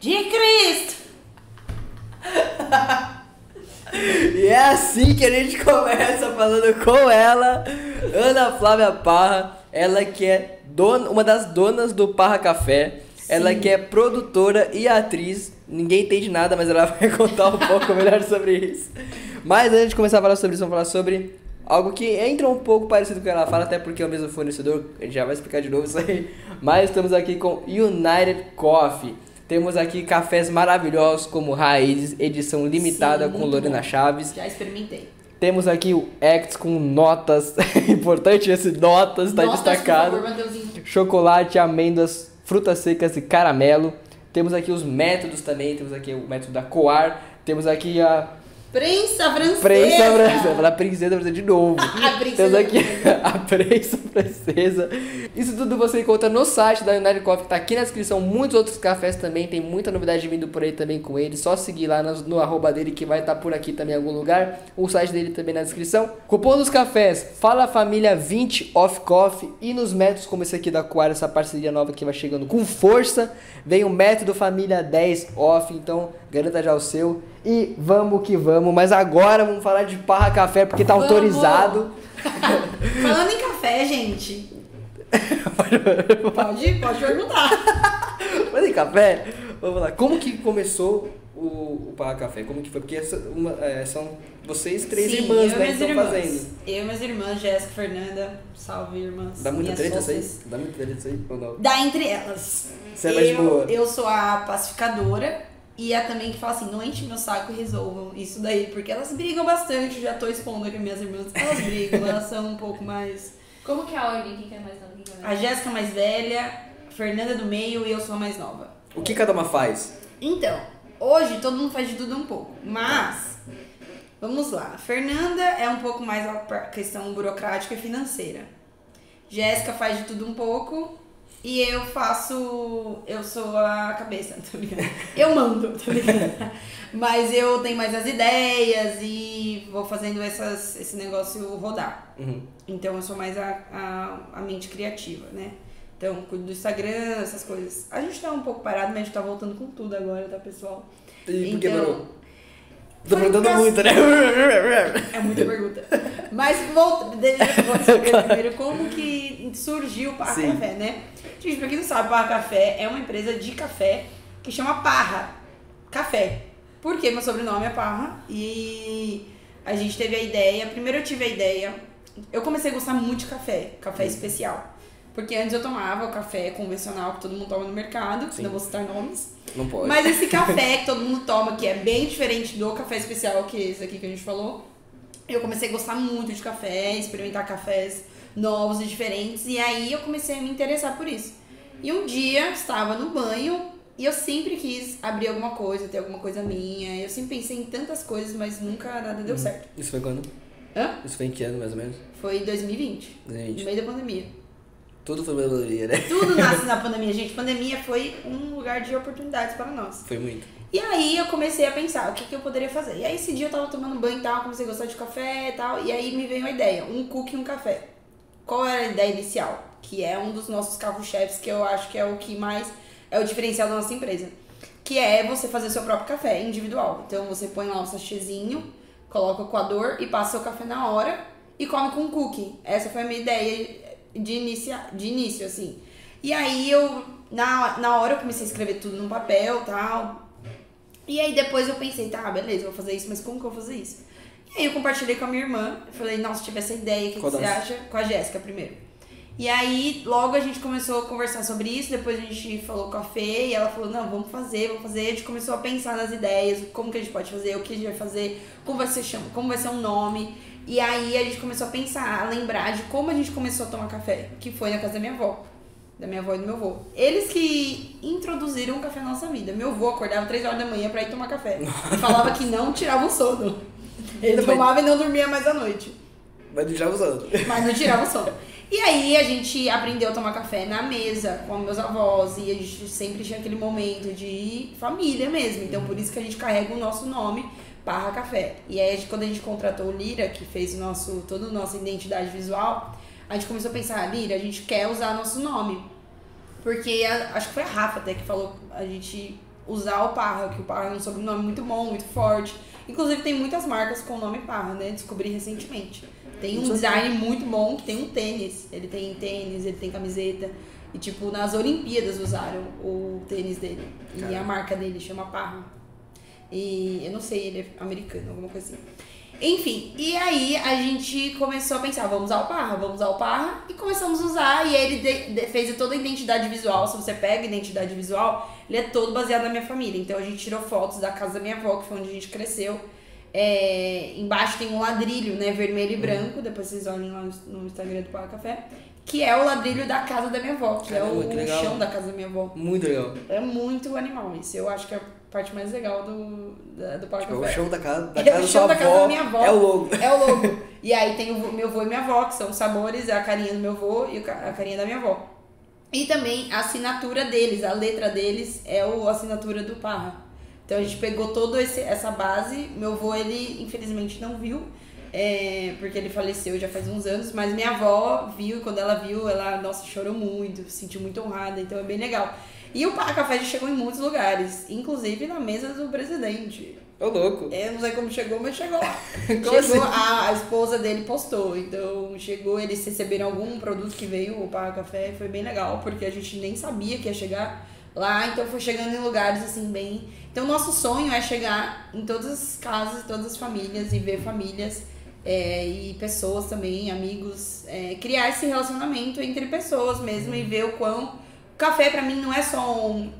De Cristo! E é assim que a gente começa falando com ela, Ana Flávia Parra, ela que é dona, uma das donas do Parra Café, ela que é produtora e atriz, ninguém entende nada, mas ela vai contar um pouco melhor sobre isso. Mas antes de começar a falar sobre isso, vamos falar sobre algo que entra um pouco parecido com o que ela fala, até porque é o mesmo fornecedor, a gente já vai explicar de novo isso aí. Mas estamos aqui com United Coffee. Temos aqui cafés maravilhosos como Raízes, edição limitada Sim, com Lorena bom. Chaves. Já experimentei. Temos aqui o Acts com notas, importante esse notas, tá Notas, destacado. Favor. Chocolate, amêndoas, frutas secas e caramelo. Temos aqui os métodos também, temos aqui o método da Coar, temos aqui a Prensa francesa. prensa francesa, falar princesa francesa de novo. A princesa aqui a prensa francesa. Isso tudo você encontra no site da United Coffee, que tá aqui na descrição. Muitos outros cafés também, tem muita novidade vindo por aí também com ele. Só seguir lá no, no arroba dele que vai estar por aqui também em algum lugar. O site dele também na descrição. Cupom dos cafés, Fala Família 20 Off Coffee. E nos métodos como esse aqui da Coar, essa parceria nova que vai chegando com força. Vem o método Família 10 Off, então garanta já o seu. E vamos que vamos. Mas agora vamos falar de Parra Café, porque tá Vamos. autorizado. Falando em café, gente. Pode, pode perguntar. Mas em café, vamos lá. Como que começou o, o Parra Café? Como que foi? Porque essa- uma- é, são vocês três Sim, irmãs, eu né, que estão irmãs. fazendo. Eu e minhas irmãs, Jéssica, Fernanda. Salve, irmãs. Dá muita treta isso aí? Dá muita treta isso aí ou não? Dá entre elas. Você é mais eu, boa. eu sou a pacificadora e a também que fala assim, não enche meu saco e resolvam isso daí, porque elas brigam bastante, já tô expondo aqui minhas irmãs, elas brigam, elas são um pouco mais... Como que é a ordem? Quem que é mais nova? É A mais Jéssica mais velha, Fernanda do meio e eu sou a mais nova. O que cada uma faz? Então, hoje todo mundo faz de tudo um pouco, mas vamos lá. Fernanda é um pouco mais a questão burocrática e financeira. Jéssica faz de tudo um pouco e eu faço. Eu sou a cabeça, tô brincando. Eu mando, tô brincando. Mas eu tenho mais as ideias e vou fazendo essas, esse negócio rodar. Uhum. Então eu sou mais a, a, a mente criativa, né? Então, cuido do Instagram, essas coisas. A gente tá um pouco parado, mas a gente tá voltando com tudo agora, tá, pessoal? E por que Então, parou? Tô perguntando muito, né? É muita pergunta. Mas volta, deixa eu saber primeiro como que surgiu o Parra Sim. Café, né? Gente, pra quem não sabe, Parra Café é uma empresa de café que chama Parra Café. Porque meu sobrenome é Parra e a gente teve a ideia. Primeiro eu tive a ideia. Eu comecei a gostar muito de café, café Hum. especial. Porque antes eu tomava o café convencional que todo mundo toma no mercado, Sim. não vou citar nomes. Não pode. Mas esse café que todo mundo toma, que é bem diferente do café especial, que é esse aqui que a gente falou, eu comecei a gostar muito de café, experimentar cafés novos e diferentes, e aí eu comecei a me interessar por isso. E um dia estava no banho e eu sempre quis abrir alguma coisa, ter alguma coisa minha. Eu sempre pensei em tantas coisas, mas nunca nada deu certo. Isso foi quando? Hã? Isso foi em que ano, mais ou menos? Foi em 2020, no 2020. meio da pandemia. Tudo foi melodia, né? Tudo nasce na pandemia, gente. Pandemia foi um lugar de oportunidades para nós. Foi muito. E aí eu comecei a pensar o que, que eu poderia fazer. E aí esse dia eu tava tomando banho e tal, comecei a gostar de café e tal, e aí me veio a ideia, um cookie e um café. Qual era a ideia inicial? Que é um dos nossos carro-chefes, que eu acho que é o que mais é o diferencial da nossa empresa. Que é você fazer seu próprio café individual. Então você põe lá um sachêzinho, coloca o coador e passa seu café na hora e come com um cookie. Essa foi a minha ideia de, inicia, de início, assim. E aí eu, na, na hora eu comecei a escrever tudo num papel tal. E aí depois eu pensei, tá, beleza, eu vou fazer isso, mas como que eu vou fazer isso? E aí eu compartilhei com a minha irmã, falei, nossa, tive essa ideia, o que, que você acha? Com a Jéssica primeiro. E aí logo a gente começou a conversar sobre isso, depois a gente falou com a Fê e ela falou, não, vamos fazer, vamos fazer. A gente começou a pensar nas ideias, como que a gente pode fazer, o que a gente vai fazer, como vai ser, chama, como vai ser um nome. E aí a gente começou a pensar, a lembrar de como a gente começou a tomar café, que foi na casa da minha avó. Da minha avó e do meu avô. Eles que introduziram o café na nossa vida. Meu avô acordava 3 horas da manhã pra ir tomar café. E falava que não tirava o sono. Ele Mas- tomava e não dormia mais à noite. Mas já usando. Mas não tirava o sono. E aí a gente aprendeu a tomar café na mesa com meus avós e a gente sempre tinha aquele momento de família mesmo. Então por isso que a gente carrega o nosso nome, Parra Café. E aí quando a gente contratou o Lira, que fez o nosso, toda a nossa identidade visual, a gente começou a pensar, Lira, a gente quer usar nosso nome. Porque a- acho que foi a Rafa até que falou a gente usar o Parra, que o Parra é um sobrenome muito bom, muito forte. Inclusive tem muitas marcas com o nome Parra, né? Descobri recentemente. Tem um sabia. design muito bom que tem um tênis. Ele tem tênis, ele tem camiseta. E tipo, nas Olimpíadas usaram o tênis dele. E a marca dele chama Parra. E eu não sei, ele é americano, alguma coisa assim. Enfim, e aí a gente começou a pensar, vamos usar o Parra, vamos usar o Parra, e começamos a usar, e ele de- de- fez toda a identidade visual, se você pega a identidade visual, ele é todo baseado na minha família, então a gente tirou fotos da casa da minha avó, que foi onde a gente cresceu, É, embaixo tem um ladrilho, né, vermelho e branco, depois vocês olhem lá no, Instagram do Parra Café, que é o ladrilho da casa da minha avó, que Caramba, é que o legal. chão da casa da minha avó. Muito legal. É muito animal isso, eu acho que é parte mais legal do, da- do Parra Tipo, é o chão da casa da, É casa da chão sua da casa avó. da minha avó. É o logo. É o logo. E aí tem o meu avô e minha avó, que são os sabores, a carinha do meu avô e a carinha da minha avó. E também a assinatura deles, a letra deles é o, a assinatura do Parra. Então a gente pegou toda essa base. Meu avô, ele infelizmente não viu, é, porque ele faleceu já faz uns anos, mas minha avó viu, e quando ela viu, ela, nossa, chorou muito, se sentiu muito honrada, então é bem legal. E o Café já chegou em muitos lugares, inclusive na mesa do presidente. Ô, louco. É, não sei como chegou, mas chegou lá. Chegou, assim? a, a esposa dele postou. Então chegou, eles receberam algum produto que veio, o Parra Café, foi bem legal, porque a gente nem sabia que ia chegar lá, então foi chegando em lugares assim bem. Então nosso sonho é chegar em todas as casas, todas as famílias e ver famílias é, e pessoas também, amigos, é, criar esse relacionamento entre pessoas mesmo e ver o quão. Café pra mim não é só um,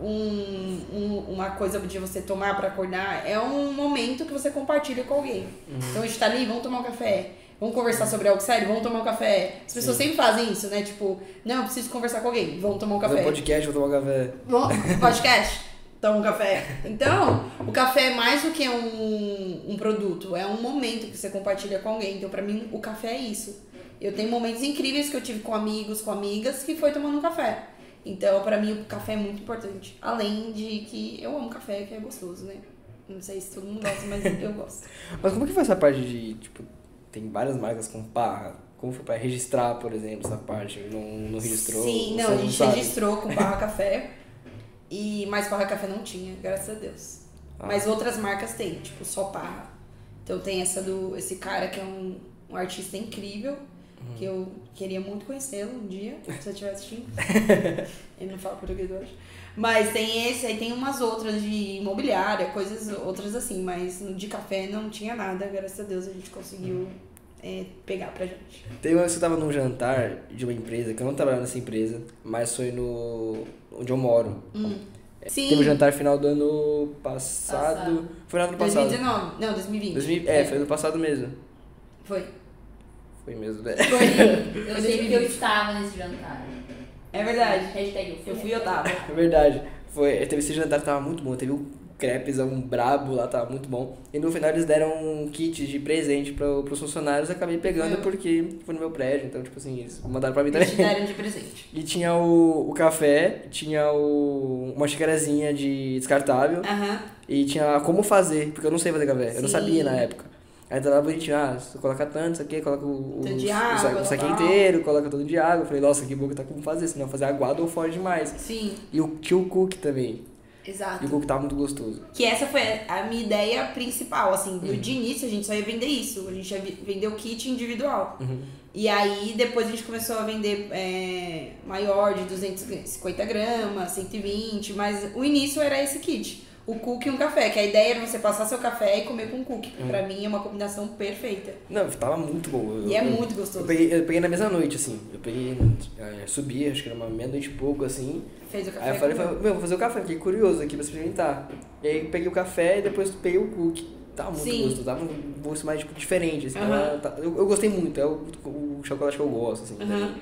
um- um- uma coisa de você tomar pra acordar, é um momento que você compartilha com alguém. Então a gente tá ali, vamos tomar um café. Vamos conversar sobre algo sério? Vamos tomar um café. As pessoas sempre fazem isso, né? Tipo, não, eu preciso conversar com alguém. Vamos tomar um café. um podcast, vou tomar um café. Podcast? Toma um café. Então, o café é mais do que um, um produto, é um momento que você compartilha com alguém. Então, pra mim, o café é isso. Eu tenho momentos incríveis que eu tive com amigos, com amigas, que foi tomando um café. Então, pra mim, o café é muito importante. Além de que eu amo café, que é gostoso, né? Não sei se todo mundo gosta, mas eu gosto. Mas como que foi essa parte de, tipo, tem várias marcas com parra? Como foi pra registrar, por exemplo, essa parte? Não, não registrou? Sim, não, a gente sabe? registrou com Barra Café. E mais Barra Café não tinha, graças a Deus. Ah. Mas outras marcas tem, tipo, só Parra. Então tem essa do. Esse cara que é um, um artista incrível. Que eu queria muito conhecê-lo um dia, se eu estiver assistindo. Ele não fala português, acho. Mas tem esse, aí tem umas outras de imobiliária, coisas outras assim, mas de café não tinha nada, graças a Deus a gente conseguiu é, pegar pra gente. Teve uma vez que eu tava num jantar de uma empresa, que eu não trabalhava nessa empresa, mas foi no. onde eu moro. Sim, Teve o jantar final do ano passado. Passado. Foi no ano passado. 2019. Não, 2020. 2000 é, foi ano passado mesmo. Foi. Foi mesmo, né? Foi. Eu sei porque eu estava nesse jantar. É verdade. Hashtag eu fui. Eu fui eu tava. É verdade. Foi, teve esse jantar que tava muito bom. Teve o crepezão brabo lá, tava muito bom. E no final eles deram um kit de presente pro, pros funcionários. Eu acabei pegando Foi. porque foi no meu prédio. Então, tipo assim, eles mandaram pra mim Eles também. te deram de presente. E tinha o, o café, tinha o, uma xicarazinha de descartável. Aham. E tinha como fazer, porque eu não sei fazer café. Eu não Sim. sabia na época. Aí tava lá bonitinho, ah, você coloca tanto, isso aqui, coloca o, o, de água, o saquinho tal. inteiro, coloca todo de água. Eu falei, nossa, que bom que tá como fazer, senão fazer aguado ou forte demais. Sim, E o tinha o cookie também. E o exato. cookie tava muito gostoso. Que essa foi a minha ideia principal, assim. Uhum. De início a gente só ia vender isso. A gente ia vender o kit individual. Uhum. E aí depois a gente começou a vender é, maior, de 250 gramas, 120. Mas o início era esse kit. O cookie e um café. Que a ideia era você passar seu café e comer com cookie. que Pra mim é uma combinação perfeita. Não, tava muito bom. Eu- E é eu- muito Eu gostoso. peguei, eu peguei na mesma noite, assim. Eu peguei, é, subi, acho que era uma meia-noite e pouco, assim. Fez o café. Aí eu falei, falei, meu, vou fazer o café, fiquei curioso aqui pra experimentar. E aí peguei o café e depois peguei o cookie. Tava muito Sim. gostoso, tava um gosto mais tipo, diferente. Assim, Aham. tava- tá- eu, eu gostei muito, é o, o chocolate que eu gosto, assim. Aham.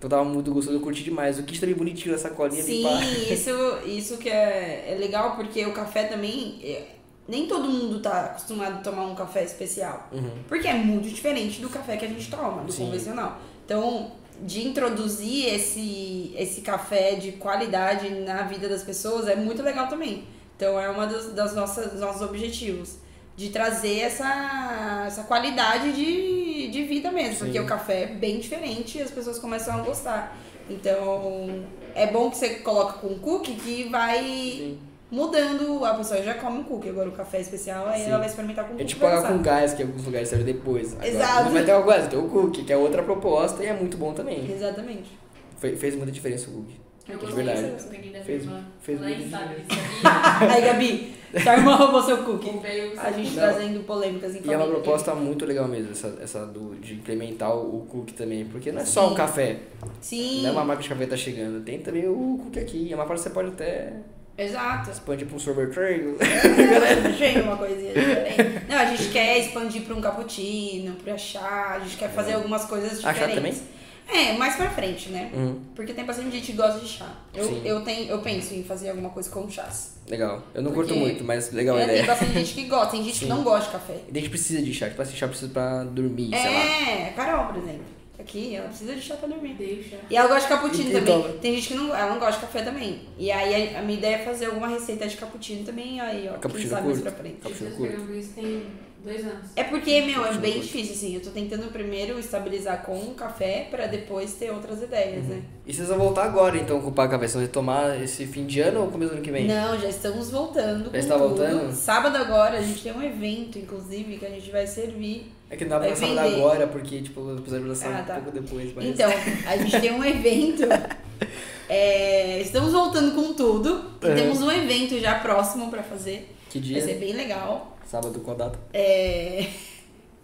Então tava muito gostoso, eu curti demais. O kit também bonitinho, essa colinha Sim, pá. isso, isso que é, é legal, porque o café também. é- nem todo mundo tá acostumado a tomar um café especial. Uhum. Porque é muito diferente do café que a gente toma, do Sim. convencional. Então, de introduzir esse, esse café de qualidade na vida das pessoas é muito legal também. Então, é das, das nossas dos nossos objetivos. De trazer essa, essa qualidade de, de vida mesmo, porque Sim. o café é bem diferente e as pessoas começam a gostar. Então, é bom que você coloca com cookie que vai Sim. mudando. A pessoa já come um cookie, agora o café especial, aí Sim. ela vai experimentar com A cookie. gente vai paga gostar. com gás, que alguns lugares servem depois. Agora, Exato. Não vai ter uma coisa, tem o cookie, que é outra proposta e é muito bom também. Exatamente. Fe- fez muita diferença o cookie. Eu De gostei, verdade. Eu peguei da Fez- minha irmã. fez Ela nem sabe? Aí, Gabi, sua irmã roubou seu cookie. A gente Não. trazendo polêmicas em E é uma proposta muito legal mesmo, essa, essa do, de implementar o, cookie também. Porque não é só Sim. o café, Sim, não é uma marca de café que tá chegando. Tem também o cookie aqui. É uma parte que você pode até exato. expandir pra um sorveteiro. Achei uma coisinha diferente. Não, a gente quer expandir pra um cappuccino, pra chá, a gente quer fazer algumas coisas Ah, chá diferentes. É, mais pra frente, né? Uhum, Porque tem bastante gente que gosta de chá. Eu, Sim. eu, tenho, eu penso em fazer alguma coisa com chás. legal. Eu não Porque- curto muito, mas legal a É, tem ideia. bastante gente que gosta, tem gente Sim. que não gosta de café. E a gente precisa de chá, tipo assim, chá precisa pra dormir, sei lá. É, Carol, por exemplo. Aqui, ela precisa de chá pra dormir. Deixa. E ela gosta de cappuccino também. Tem gente que não, ela não gosta de café também. E aí a, a minha ideia é fazer alguma receita de cappuccino também, aí ó, quem Cappuccino sabe mais curto. pra frente. Cappuccino curto. tem dois anos. É porque, meu, é bem difícil, assim. Eu tô tentando primeiro estabilizar com o café pra depois ter outras ideias, né? E vocês vão voltar agora então com o Paca Café? Vocês vão retomar esse fim de ano ou começo do ano que vem? Não, já estamos voltando. com está tudo. voltando? Sábado agora a gente tem um evento, inclusive, que a gente vai servir. É que não dá pra Vai vender. agora, porque tipo, o episódio vai lançar Ah, um tá. pouco depois. Mas... Então, a gente tem um evento. é, estamos voltando com tudo. E É. temos um evento já próximo pra fazer. Que Vai dia? ser bem legal. Sábado com a data? É,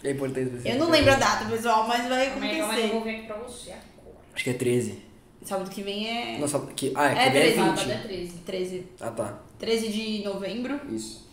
É importante você. eu não lembro a data, pessoal, mas vai Calma aí, calma aí, eu acontecer. vou ver aqui pra você agora. Acho que é 13. Sábado que vem é Não, sábado que... Ah, é, É que vem é 13. 20. Sábado é 13. 13, Ah, tá. 13 de novembro. Isso.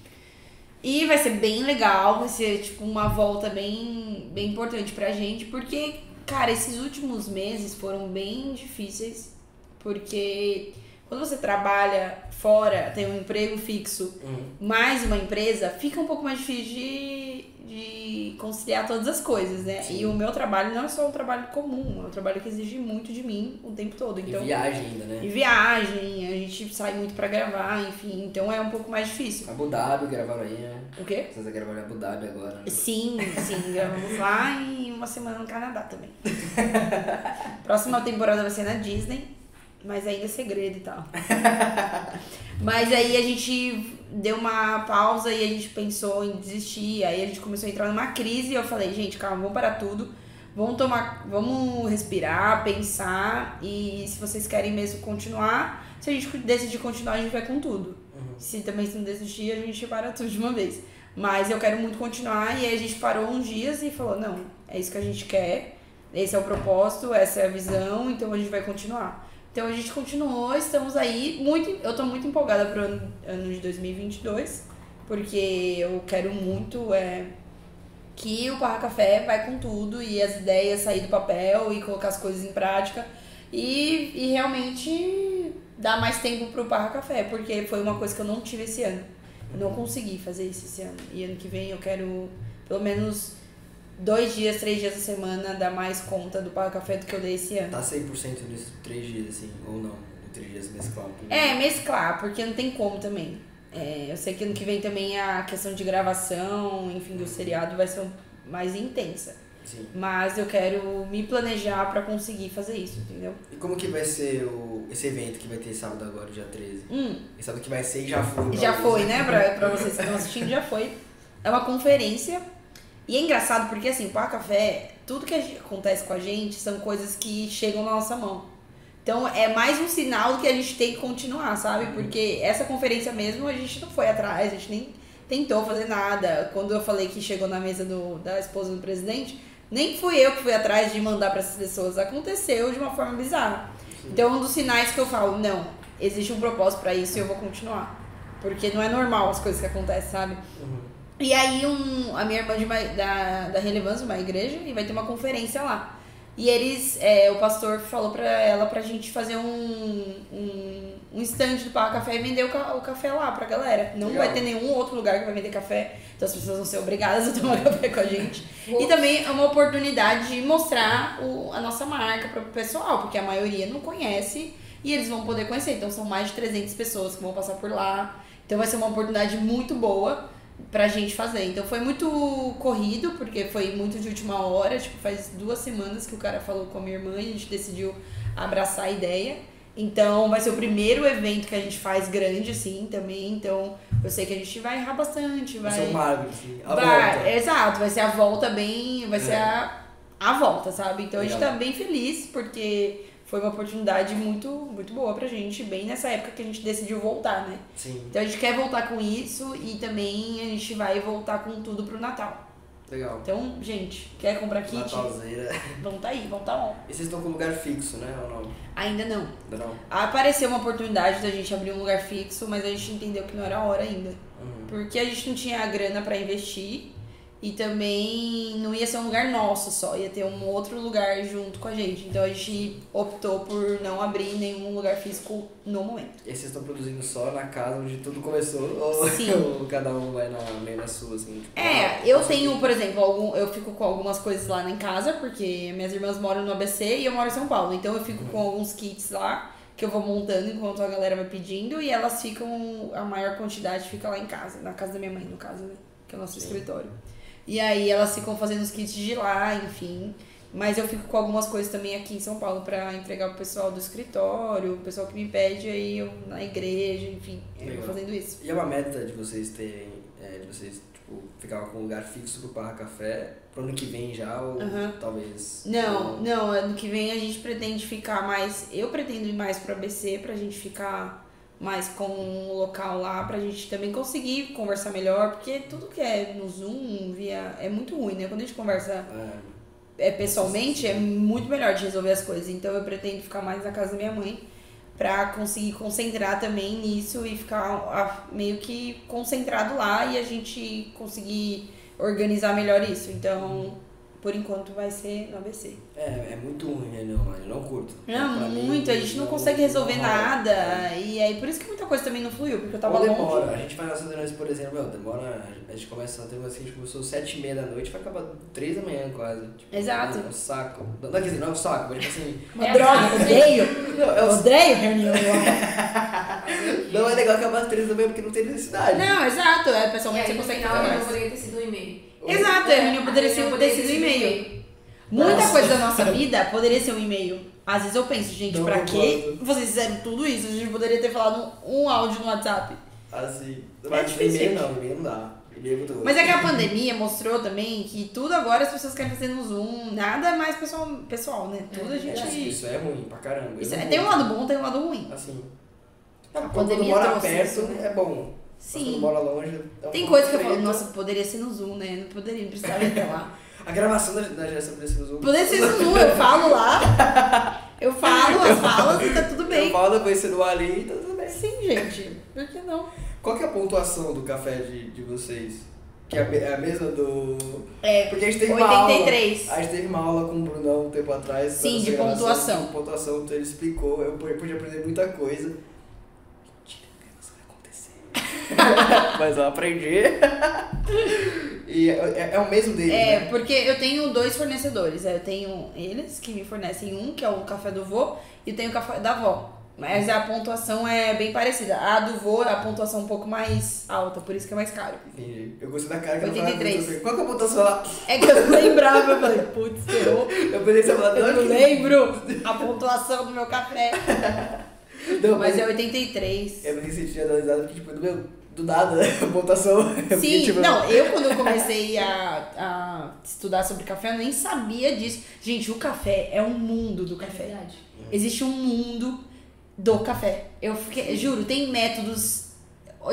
E vai ser bem legal, vai ser tipo uma volta bem, bem importante pra gente, porque, cara, esses últimos meses foram bem difíceis, porque quando você trabalha fora, tem um emprego fixo, Uhum. mais uma empresa, fica um pouco mais difícil de, de conciliar todas as coisas, né? Sim. E o meu trabalho não é só um trabalho comum, é um trabalho que exige muito de mim o tempo todo. E Então, viagem ainda, né? e viagem, a gente sai muito pra gravar, enfim, então é um pouco mais difícil. Abu Dhabi gravaram aí, né? O quê? Vocês gravaram em Abu Dhabi agora. né? Sim, sim, gravamos lá e uma semana no Canadá também. Próxima temporada vai ser na Disney, mas ainda é segredo e tal. Mas aí a gente deu uma pausa e a gente pensou em desistir, aí a gente começou a entrar numa crise e eu falei, gente, calma, vamos parar tudo. Vamos tomar, vamos respirar, pensar e se vocês querem mesmo continuar, se a gente decidir continuar, a gente vai com tudo. Uhum. Se também se não desistir, a gente para tudo de uma vez. Mas eu quero muito continuar e aí a gente parou uns dias e falou, não, é isso que a gente quer, esse é o propósito, essa é a visão, então a gente vai continuar. Então a gente continuou, estamos aí, muito, eu tô muito empolgada pro ano, ano de 2022, porque eu quero muito é, que o Parra Café vai com tudo e as ideias sair do papel e colocar as coisas em prática e, e realmente dar mais tempo pro Parra Café, porque foi uma coisa que eu não tive esse ano. Eu não consegui fazer isso esse ano. E ano que vem eu quero pelo menos dois dias, três dias da semana dar mais conta do Parra Café do que eu dei esse ano. Tá 100% nesses três dias, assim, ou não? Três dias mesclar um pouco. É, mesclar, porque não tem como também. É, eu sei que ano que vem também a questão de gravação, enfim, do seriado vai ser mais intensa. Sim. Mas eu quero me planejar pra conseguir fazer isso, entendeu? E como que vai ser o, esse evento que vai ter sábado agora, dia 13? Hum, E sábado que vai ser e já foi. já foi, né? Pra, pra vocês que estão assistindo, já foi. É uma conferência. E é engraçado porque, assim, Pá Café, tudo que acontece com a gente são coisas que chegam na nossa mão. Então é mais um sinal que a gente tem que continuar, sabe? Porque essa conferência mesmo a gente não foi atrás, a gente nem tentou fazer nada. Quando eu falei que chegou na mesa do, da esposa do presidente, nem fui eu que fui atrás de mandar para essas pessoas. Aconteceu de uma forma bizarra. Então é um dos sinais que eu falo, não, existe um propósito para isso e eu vou continuar. Porque não é normal as coisas que acontecem, sabe? Uhum. E aí um, a minha irmã de uma, da, da relevância, uma igreja, e vai ter uma conferência lá. E eles, é, o pastor falou pra ela pra gente fazer um, um, um stand do Parra Café e vender o, ca- o café lá pra galera. Não Legal. vai ter nenhum outro lugar que vai vender café, então as pessoas vão ser obrigadas a tomar café com a gente. E também é uma oportunidade de mostrar o, a nossa marca para o pessoal, porque a maioria não conhece e eles vão poder conhecer. Então são mais de 300 pessoas que vão passar por lá. Então vai ser uma oportunidade muito boa pra gente fazer. Então foi muito corrido, porque foi muito de última hora. Tipo, faz duas semanas que o cara falou com a minha irmã e a gente decidiu abraçar a ideia. Então vai ser o primeiro evento que a gente faz grande, assim, também. Então eu sei que a gente vai errar bastante. Vai, Vai ser magro, assim. A vai, volta. Exato, vai ser a volta bem. Vai ser É. a, a volta, sabe? Então a gente tá bem feliz, porque foi uma oportunidade muito, muito boa pra gente, bem nessa época que a gente decidiu voltar, né? Sim, Então a gente quer voltar com isso e também a gente vai voltar com tudo pro Natal. legal. Então, gente, quer comprar kit? Natalzeira. Vamos tá aí, vamos tá on. E vocês estão com lugar fixo, né? Ou não? Ainda não. Ainda não? Apareceu uma oportunidade da gente abrir um lugar fixo, mas a gente entendeu que não era a hora ainda. Uhum. Porque a gente não tinha grana pra investir e também não ia ser um lugar nosso só, ia ter um outro lugar junto com a gente. Então a gente optou por não abrir nenhum lugar físico no momento. E vocês estão produzindo só na casa onde tudo começou? Ou, Sim. ou cada um vai na, meio sua, assim? tipo, É, ah, eu tenho, por exemplo, algum, eu fico com algumas coisas lá em casa, porque minhas irmãs moram no ABC e eu moro em São Paulo. Então eu fico com alguns kits lá que eu vou montando enquanto a galera vai pedindo e elas ficam, a maior quantidade fica lá em casa, na casa da minha mãe, no caso, né? Que é o nosso escritório. E aí elas ficam fazendo os kits de lá, enfim. Mas eu fico com algumas coisas também aqui em São Paulo pra entregar pro pessoal do escritório, o pessoal que me pede, aí eu na igreja, enfim, eu vou fazendo isso. E é uma meta de vocês terem, é, de vocês, tipo, ficar com um lugar fixo pro Parra Café pro ano que vem já, ou talvez... Não, ou- não, ano que vem a gente pretende ficar mais. Eu pretendo ir mais pro ABC pra gente ficar mais com um local lá, pra gente também conseguir conversar melhor, porque tudo que é no Zoom, via. é muito ruim, né? Quando a gente conversa É, é, pessoalmente, é muito melhor de resolver as coisas. Então eu pretendo ficar mais na casa da minha mãe pra conseguir concentrar também nisso e ficar meio que concentrado lá e a gente conseguir organizar melhor isso. Então, por enquanto vai ser no ABC. é, é muito ruim reunião online, eu não curto. Não, Pra mim, muito, a gente não consegue resolver não nada. É. E aí por isso que muita coisa também não fluiu, porque eu tava Ou longe. demora, a gente faz nossas reuniões, por exemplo, meu, demora, a gente começa a ter uma assim, a gente começou sete e meia da noite, vai acabar três da manhã quase. Tipo, Exato. É um saco. Não, quer dizer, não é um saco, mas tipo assim, Uma droga, odeio. não, é, um- Odeio reunião. não é legal acabar às três da manhã porque não tem necessidade. Não, exato. É, pessoalmente você consegue não mais. poderia ter sido um e-mail. Exato, a reunião poderia A ser sido um e-mail. Muita Nossa. coisa da nossa vida poderia ser um e-mail. Às vezes eu penso, gente, Não pra concordo. vocês fizeram tudo isso? A gente poderia ter falado um áudio no WhatsApp. Assim, É mas difícil, e-mail não, e-mail não dá. É Mas é que a pandemia mostrou também que tudo agora as pessoas querem fazer no Zoom. Nada é mais pessoal, pessoal né? Tudo a É, gente. Isso é ruim pra caramba. Isso é- tem um lado bom, tem um lado ruim. Assim, A quando mora perto isso, né? é bom. Sim. Mora longe. um Tem coisa que eu falo, nossa, poderia ser no Zoom, né? Não poderia, não precisava ir até lá. A gravação da, da geração poderia ser no Zoom. Poderia ser no Zoom, eu falo lá. Eu falo as falas e tá tudo Eu bem. falo, conhecendo o Ali e tá tudo bem. Sim, gente. Por que não? Qual que é a pontuação do café de, de vocês? Que é a, é mesma do. É, Porque a gente teve uma 83. aula. A gente teve uma aula com o Brunão um tempo atrás. Sim, de pontuação. De pontuação, então ele explicou. Eu pude aprender muita coisa. Mentira, isso vai acontecer. Mas eu aprendi. e é, é- é o mesmo deles, É, né? porque eu tenho dois fornecedores. Eu tenho eles que me fornecem um, que é o café do vô, e eu tenho o café da avó. Mas a pontuação é bem parecida. A do vô, a pontuação é um pouco mais alta, por isso que é mais caro. Entendi. Eu gostei da cara que ela falava 83. muito, eu falei, Qual que é a pontuação lá? É que eu não lembrava, eu falei, putz, ferrou. Eu pensei você falar, Eu não que- lembro a pontuação do meu café. Não, Mas é 83. Eu me senti analisado porque, tipo, do, meu, do nada, a pontuação. eu fiquei, Sim, tipo, não, eu quando eu comecei a, a estudar sobre café, eu nem sabia disso. Gente, o café é um mundo do É café. verdade. Existe um mundo do café. Eu fiquei, juro, tem métodos,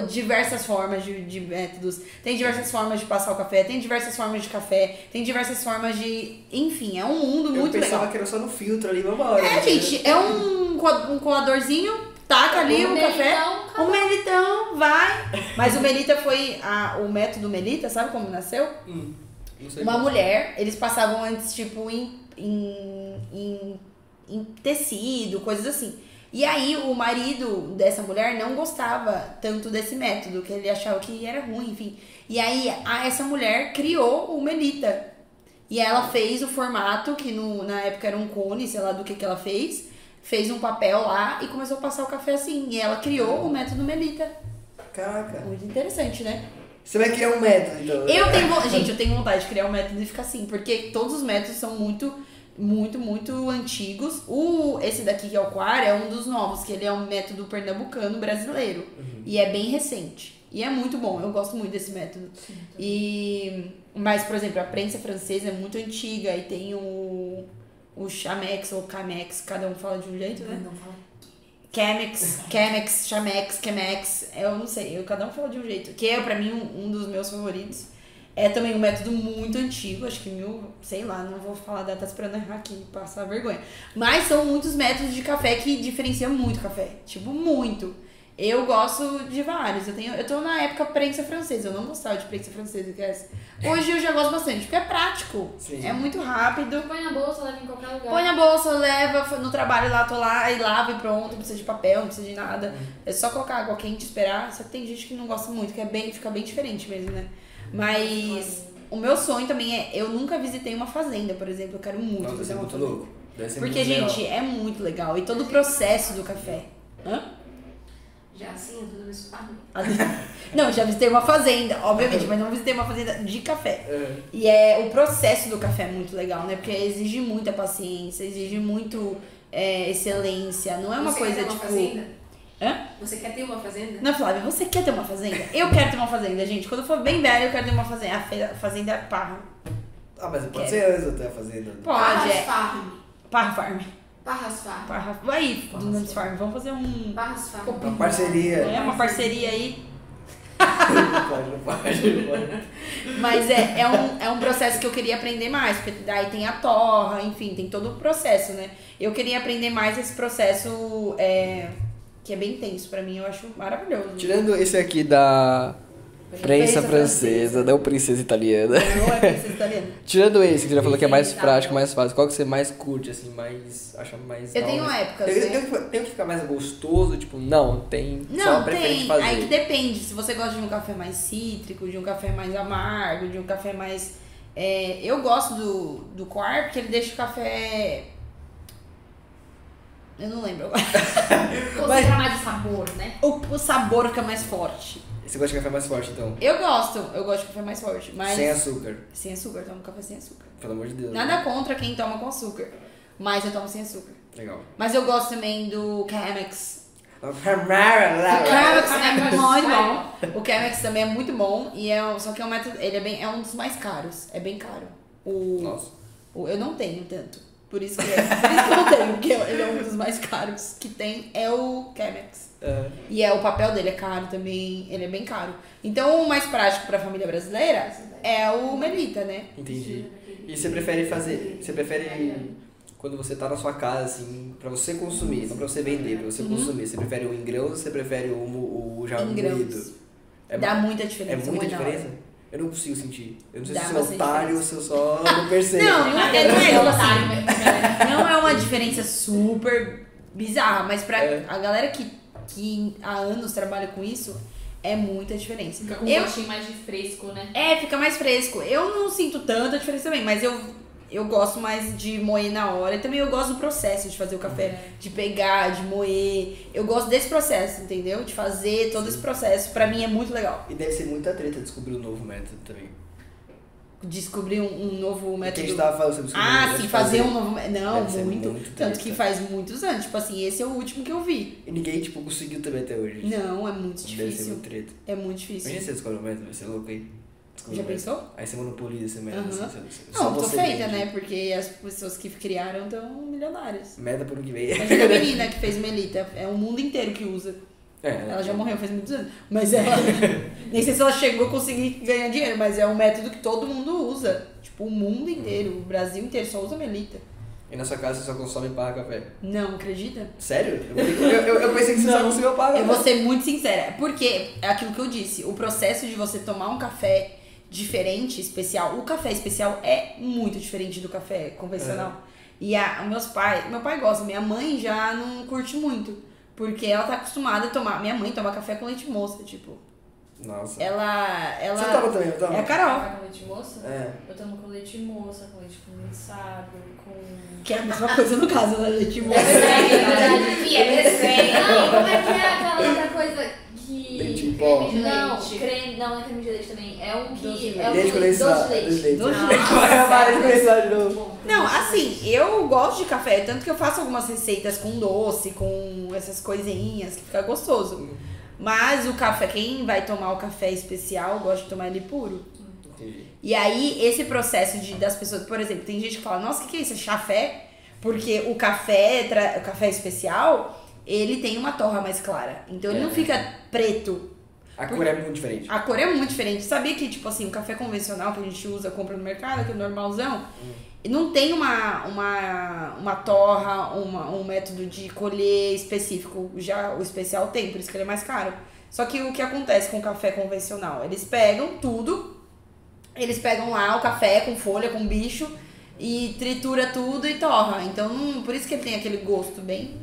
diversas formas de, de métodos. Tem diversas formas de passar o café, tem diversas formas de café, tem diversas formas de. Enfim, é um mundo Eu muito pensava legal. que era só no filtro ali, vambora. É, gente, é um, um coadorzinho, taca ali Um o café. melitão, O melitão vai. Mas o melita foi. A, o método melita, sabe como nasceu? Hum, não sei Uma como. mulher, eles passavam antes, tipo, em, em, em, em tecido, coisas assim. E aí o marido dessa mulher não gostava tanto desse método, que ele achava que era ruim, enfim. E aí a, essa mulher criou o Melita. E ela fez o formato, que no, na época era um cone, sei lá do que, que ela fez. Fez um papel lá e começou a passar o café assim. E ela criou o método Melita. Caraca. Muito interessante, né? Você vai criar um método, então. Eu tenho, vo- gente, eu tenho vontade de criar um método e ficar assim, porque todos os métodos são muito, muito, muito antigos. O esse daqui que é o Quar é um dos novos, que ele é um método pernambucano brasileiro e é bem recente. E é muito bom, eu gosto muito desse método. E mas, por exemplo, a prensa francesa é muito antiga e tem o o Chamex ou Camex, cada um fala de um jeito, né? Não fala. Chemex, Chemex, Chamex, Chemex, eu não sei, eu, cada um fala de um jeito. Que é, pra mim, um, um dos meus favoritos. É também um método muito antigo, acho que mil, sei lá, não vou falar datas pra não errar aqui, passar vergonha. Mas são muitos métodos de café que diferenciam muito o café. Tipo, muito. Eu gosto de vários. Eu, tenho, eu tô na época prensa francesa, eu não gostava de prensa francesa, que é essa. Hoje eu já gosto bastante, porque é prático. Sim. É muito rápido. Põe na bolsa, leva em qualquer lugar. Põe na bolsa, leva no trabalho lá, tô lá, e lava e pronto, não precisa de papel, não precisa de nada. É só colocar água quente, esperar. Só que tem gente que não gosta muito, que é bem, fica bem diferente mesmo, né? Mas o meu sonho também é, eu nunca visitei uma fazenda, por exemplo, eu quero muito Nossa, visitar é uma muito fazenda. louco. Deve ser Porque, muito legal. gente, é muito legal. E todo o processo do café. Hã? Assim, isso. Ah, Não, já visitei uma fazenda, obviamente, mas não visitei uma fazenda de café. É. E é o processo do café é muito legal, né? Porque exige muita paciência, exige muito é, excelência. Não é uma Você coisa quer ter uma tipo. Fazenda? Hã? Você quer ter uma fazenda? Não, Flávia, você quer ter uma fazenda? Eu quero ter uma fazenda, gente. Quando eu for bem velha, eu quero ter uma fazenda. A fazenda Parra. Ah, mas pode Quero. ser antes até a fazenda. Pode, Parras é. Farm. Parra Farm. Parras Farm. Parra. Aí, do Nunes Farm. Vamos fazer um. Parras Farm. Uma parceria. É uma parceria aí. Não pode, não pode, não pode. Mas é, é, um, é um processo que eu queria aprender mais, porque daí tem a torra, enfim, tem todo o processo, né? Eu queria aprender mais esse processo é, que é bem tenso pra mim, eu acho maravilhoso. Tirando esse aqui da prensa Prensa francesa, não princesa italiana. Não é princesa italiana. Tirando esse que você já falou que é mais tá. prático, mais fácil, qual que você mais curte, assim, mais. acha mais. Eu tenho épocas, Tem, né? tem, que- tem que ficar mais gostoso, tipo, não, tem. só Não, prefere tem. fazer. Aí que depende. Se você gosta de um café mais cítrico, de um café mais amargo, de um café mais. é, eu gosto do, do Quar porque ele deixa o café. Eu não lembro agora. Concentra mais de sabor, né? O, o sabor fica mais forte. Você gosta de café mais forte, então? Eu gosto, eu gosto de café mais forte. Mas. Sem açúcar, Sem açúcar, eu tomo café sem açúcar. pelo amor de Deus. Nada contra quem toma com açúcar. Mas eu tomo sem açúcar. Legal. Mas eu gosto também do Chemex. O. Chemex é muito bom. O Chemex também é muito bom. E é, só que é um método. Ele é, bem, é um dos mais caros. É bem caro. O, Nossa. o- eu não tenho tanto. Por isso, que, é- por isso que eu tenho, porque ele é um dos mais caros que tem. É o Chemex. É. E é, o papel dele é caro também. Ele é bem caro. Então o mais prático pra família brasileira é o Melita, né? Entendi. E você prefere fazer. Você prefere quando você tá na sua casa, assim, pra você consumir, não pra você vender, pra Uhum. você consumir. Você prefere o em grãos ou você prefere o, o, o já moído? É, Dá muita é diferença. muita muito na hora. Eu não consigo sentir. Eu não sei Dá se eu sou otário ou se eu só não percebo. Não, não é, não é otário, não é uma diferença super bizarra, mas pra É. a galera que, que há anos trabalha com isso, é muita diferença. Fica com um Eu, gostinho mais de fresco, né? é, fica mais fresco. Eu não sinto tanta diferença também, mas eu, eu gosto mais de moer na hora. E também eu gosto do processo de fazer o café, de pegar, de moer. Eu gosto desse processo, entendeu? De fazer todo esse processo. Pra mim é muito legal. E deve ser muita treta descobrir um novo método também. Descobrir um, um novo Que a método. gente tava falando sobre Ah, método sim, fazer um novo. Não, Deve ser muito. muito Tanto que faz muitos anos. Tipo assim, esse é o último que eu vi. E ninguém, tipo, conseguiu também até hoje. Não, é muito Deve ser difícil. muito treta. É muito difícil. Imagina você descobre um método, vai ser louco aí. Já método. pensou? Aí você monopoliza esse método. Aham. assim, você- só Não, tô feita, né? Porque as pessoas que criaram estão milionárias. Meta por um que vem. Imagina a menina que fez Melita. É o mundo inteiro que usa. É, Ela já morreu faz muitos anos. Mas ela. nem sei se ela chegou a conseguir ganhar dinheiro, mas é um método que todo mundo usa. Tipo, o mundo inteiro, o Brasil inteiro só usa Melita. E na sua casa você só consome barra café. Não, acredita? Sério? Eu, eu, eu- eu pensei que você só consumia barra Eu café. vou ser muito sincera, porque é aquilo que eu disse, o processo de você tomar um café diferente, especial, o café especial é muito diferente do café convencional. E a, meus pais, meu pai gosta, minha mãe já não curte muito, porque ela tá acostumada a tomar, minha mãe toma café com leite moça, tipo, Nossa. ela, ela... Você toma também, não toma? É a Carol, Café com leite moça? É. Eu tomo com leite moça, com leite condensado, com... que é a mesma coisa no caso, né, leite moça. É verdade, é verdade. Não, como é que é aquela outra coisa que... Creme de Não, leite. creme, não, não é creme de leite também. É um Doce que. de É um Leite doce de leite. Doce de leite. Doce de Ah, leite. De novo. Bom, Não, doce assim, eu gosto de café, tanto que eu faço algumas receitas com doce, com essas coisinhas, que fica gostoso. Mas o café, quem vai tomar o café especial, gosta de tomar ele puro. Entendi. E aí, esse processo de das pessoas, por exemplo, tem gente que fala, nossa, o que, que é isso? É chafé? Porque o café, tra- o café especial, ele tem uma torra mais clara. Então ele não É. fica preto. A cor é muito diferente. A cor é muito diferente. Sabia que, tipo assim, o café convencional que a gente usa, compra no mercado, que é normalzão, não tem uma, uma, uma torra, uma, um método de colher específico. Já o especial tem, por isso que ele é mais caro. Só que o que acontece com o café convencional? Eles pegam tudo, eles pegam lá o café com folha, com bicho, e tritura tudo e torra. Então, não- por isso que ele tem aquele gosto bem.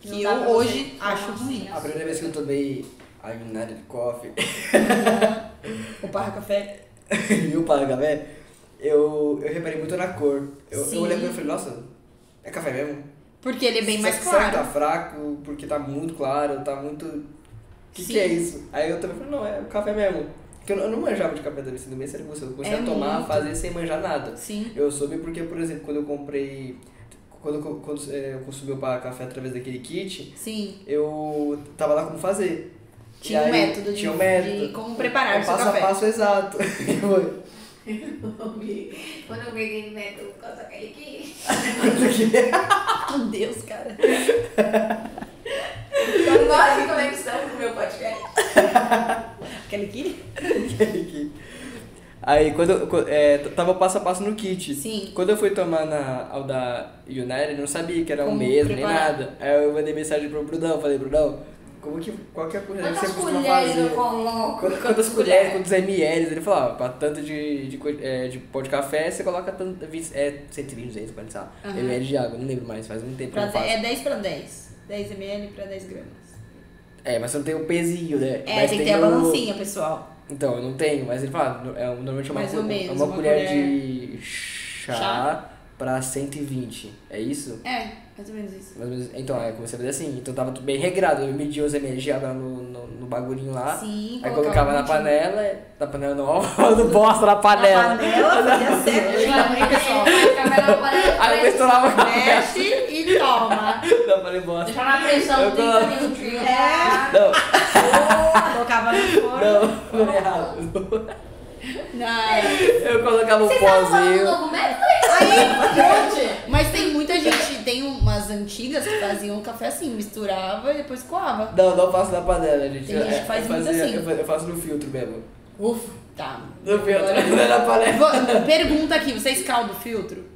Que eu hoje acho ruim. A primeira vez que eu tomei a United Coffee O parra café. e o Para Café, eu, eu reparei muito na cor. Eu, Sim. eu olhei pra ele e falei, nossa, é café mesmo? Porque ele é bem mais Será que claro. tá fraco, porque tá muito claro, tá muito... O que, que é isso? Aí eu também falei, não, é o café mesmo. Porque eu, não- eu não manjava de café também, sendo bem sério com você. Eu comecei É a tomar, muito. fazer sem manjar nada. Sim. Eu soube porque, por exemplo, quando eu comprei... Quando, quando é, eu consumi o Café através daquele kit, Sim. eu tava lá como fazer. Tinha E um aí, método de, tinha um método. de como preparar o seu passo café. a passo exato. Foi. Quando eu peguei neto por causa daquele aqui. Meu Deus, cara. Eu gosto de conexão com o meu podcast. Aquele aqui? Aqui. Aí quando eu- é, tava passo a passo no kit. Sim. Quando eu fui tomar na ao da United, eu não sabia que era o Como mesmo, nem preparar. nada. Aí eu mandei mensagem pro Brunão, falei, Brunão, como que, qual que é a coisa que você costuma colheres fazer? eu coloco? Quantas, quantas colheres, quantos ml? Ele falou, ó, pra tanto de, de, é, de pó de café, você coloca tanto, 20, é, 120, 200, 40, sei lá, Aham. ml de água, não lembro mais, faz muito tempo que Pra eu não faço. é 10 pra 10. 10 ml pra 10 gramas. É, mas você não tem o pezinho, né? É, Mas tem que ter a o- balancinha, pessoal. Então, eu não tenho, mas ele fala, é, normalmente é uma, menos, uma, uma colher, colher. de chá, Chá. Pra 120, é isso? É, mais ou menos isso. Mais ou menos- Então, aí eu comecei a fazer assim, então tava tudo bem regrado, eu media os de água no, no, no bagulhinho lá, Sim, aí colocava na panela, na panela não, no bosta na Na panela. panela, fazia certo, hein, pessoal? Aí eu misturava com a Mexe e toma. Não, falei bosta. Deixar na pressão Eu 30 coloco- minutinhos. É. Não, Colocava no forno. não, foi errado. Não. Eu colocava um pozinho. novo método? Aí, mas tem muita gente, tem umas antigas que faziam café assim, misturava e depois coava. Não, não faço na panela, gente. Tem gente que Eu- faz eu muito fazia- assim. Eu fa- eu faço no filtro mesmo. Ufa, tá. No filtro, Agora- não é na panela. Pergunta aqui, você escalda o filtro?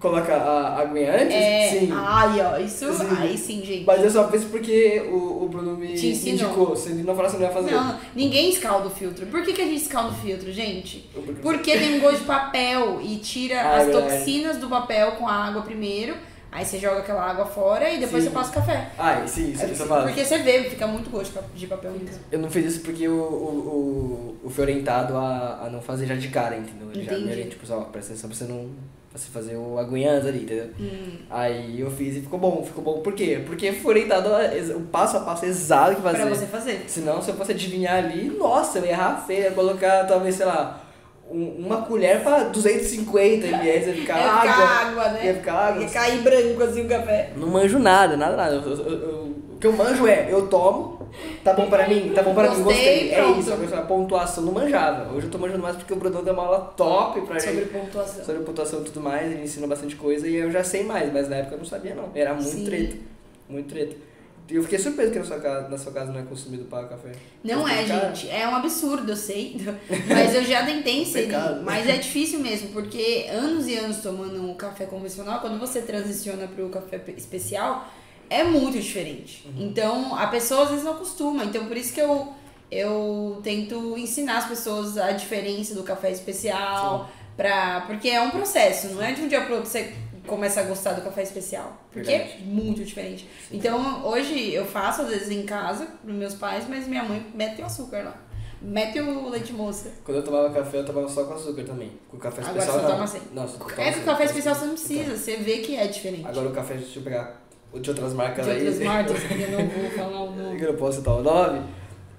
Coloca a aguinha antes? É. Sim. Ai, ó, isso. Sim. Aí sim, gente. Mas eu só fiz porque o, o Bruno me indicou. Se ele não falasse, eu não ia fazer. Não, ninguém escalda o filtro. Por que, que a gente escalda o filtro, gente? Porque tem um gosto de papel e tira Ah, as é toxinas do papel com a água primeiro. Aí você joga aquela água fora e depois Sim. você passa o café. Ai, sim, isso, isso eu faço. Porque você vê, fica muito gosto de pa- de papel mesmo. Eu não fiz isso porque o, o, o, o fui orientado a, a não fazer já de cara, entendeu? Ele já me Entendi. orientou, tipo, ó, presta atenção pra você não você fazer o aguinha antes ali, entendeu? Hum. Aí eu fiz e ficou bom, ficou bom. Por quê? Porque foi orientado o passo a passo exato que fazer. Pra você fazer. Senão, se eu fosse adivinhar ali, nossa, eu ia errar feio, ia colocar talvez, sei lá, um- uma colher pra 250 ml, ia ficar Ia água. ficar água, né? Ia ficar água. Ia cair branco assim o café. Não manjo nada, nada, nada. Eu- eu- eu- o que eu manjo é, eu tomo, tá bom pra mim, tá bom pra mim, Gostei, gostei. É pronto. isso, a pontuação não manjava. Hoje eu tô manjando mais porque o Bruno deu uma aula top pra Sobre gente. pontuação. Sobre pontuação e tudo mais, ele ensina bastante coisa e eu já sei mais, mas na época eu não sabia não. Era muito Sim. treta. Muito treta. E eu fiquei surpreso que na sua casa, na sua casa não é consumido para café. Não é, Cara, gente. É um absurdo, eu sei. Mas eu já tentei inserir. Pecado. Mas é difícil mesmo, porque anos e anos tomando um café convencional, quando você transiciona para o café pe- especial, é muito diferente. Uhum. Então, a pessoa às vezes não acostuma. Então, por isso que eu, eu tento ensinar as pessoas a diferença do café especial. Pra, porque é um processo, não é de um dia pro outro você começa a gostar do café especial. Porque Verdade. é muito diferente. Então, hoje eu faço, às vezes, em casa, pros meus pais, mas minha mãe mete o açúcar lá. Mete o leite moça. Quando eu tomava café, eu tomava só com açúcar também. Com café Agora especial você não. toma sem. Não, É que o café especial você não Então, precisa, você vê que é diferente. Agora o café, deixa eu pegar de outras marcas de aí. outras marcas, eu não vou falar o que nome. eu não posso citar o nome.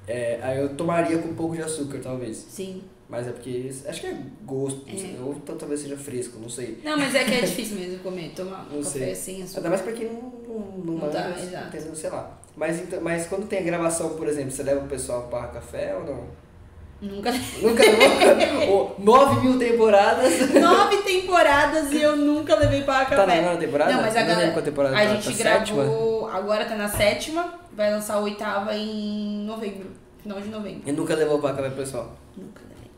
É, aí eu tomaria com um pouco de açúcar, talvez. Sim. Mas é porque. Acho que é gosto, não sei, ou talvez seja fresco, não sei. Não, mas é que é difícil mesmo comer, tomar um café assim, açúcar. Ainda mais pra quem não, não, não, Não dá, exato. sei lá. Mas, então, mas quando tem a gravação, por exemplo, você leva o pessoal para café ou não? Nunca. Nunca levou? Nove mil temporadas. Nove temporadas e eu nunca levei para Tá café. na nona temporada? Não, mas agora lembro qual temporada a tá, gente tá gravou. sétima. Agora tá na sétima, vai lançar a oitava em novembro. Final de novembro. E nunca levou para café pessoal. Nunca levei.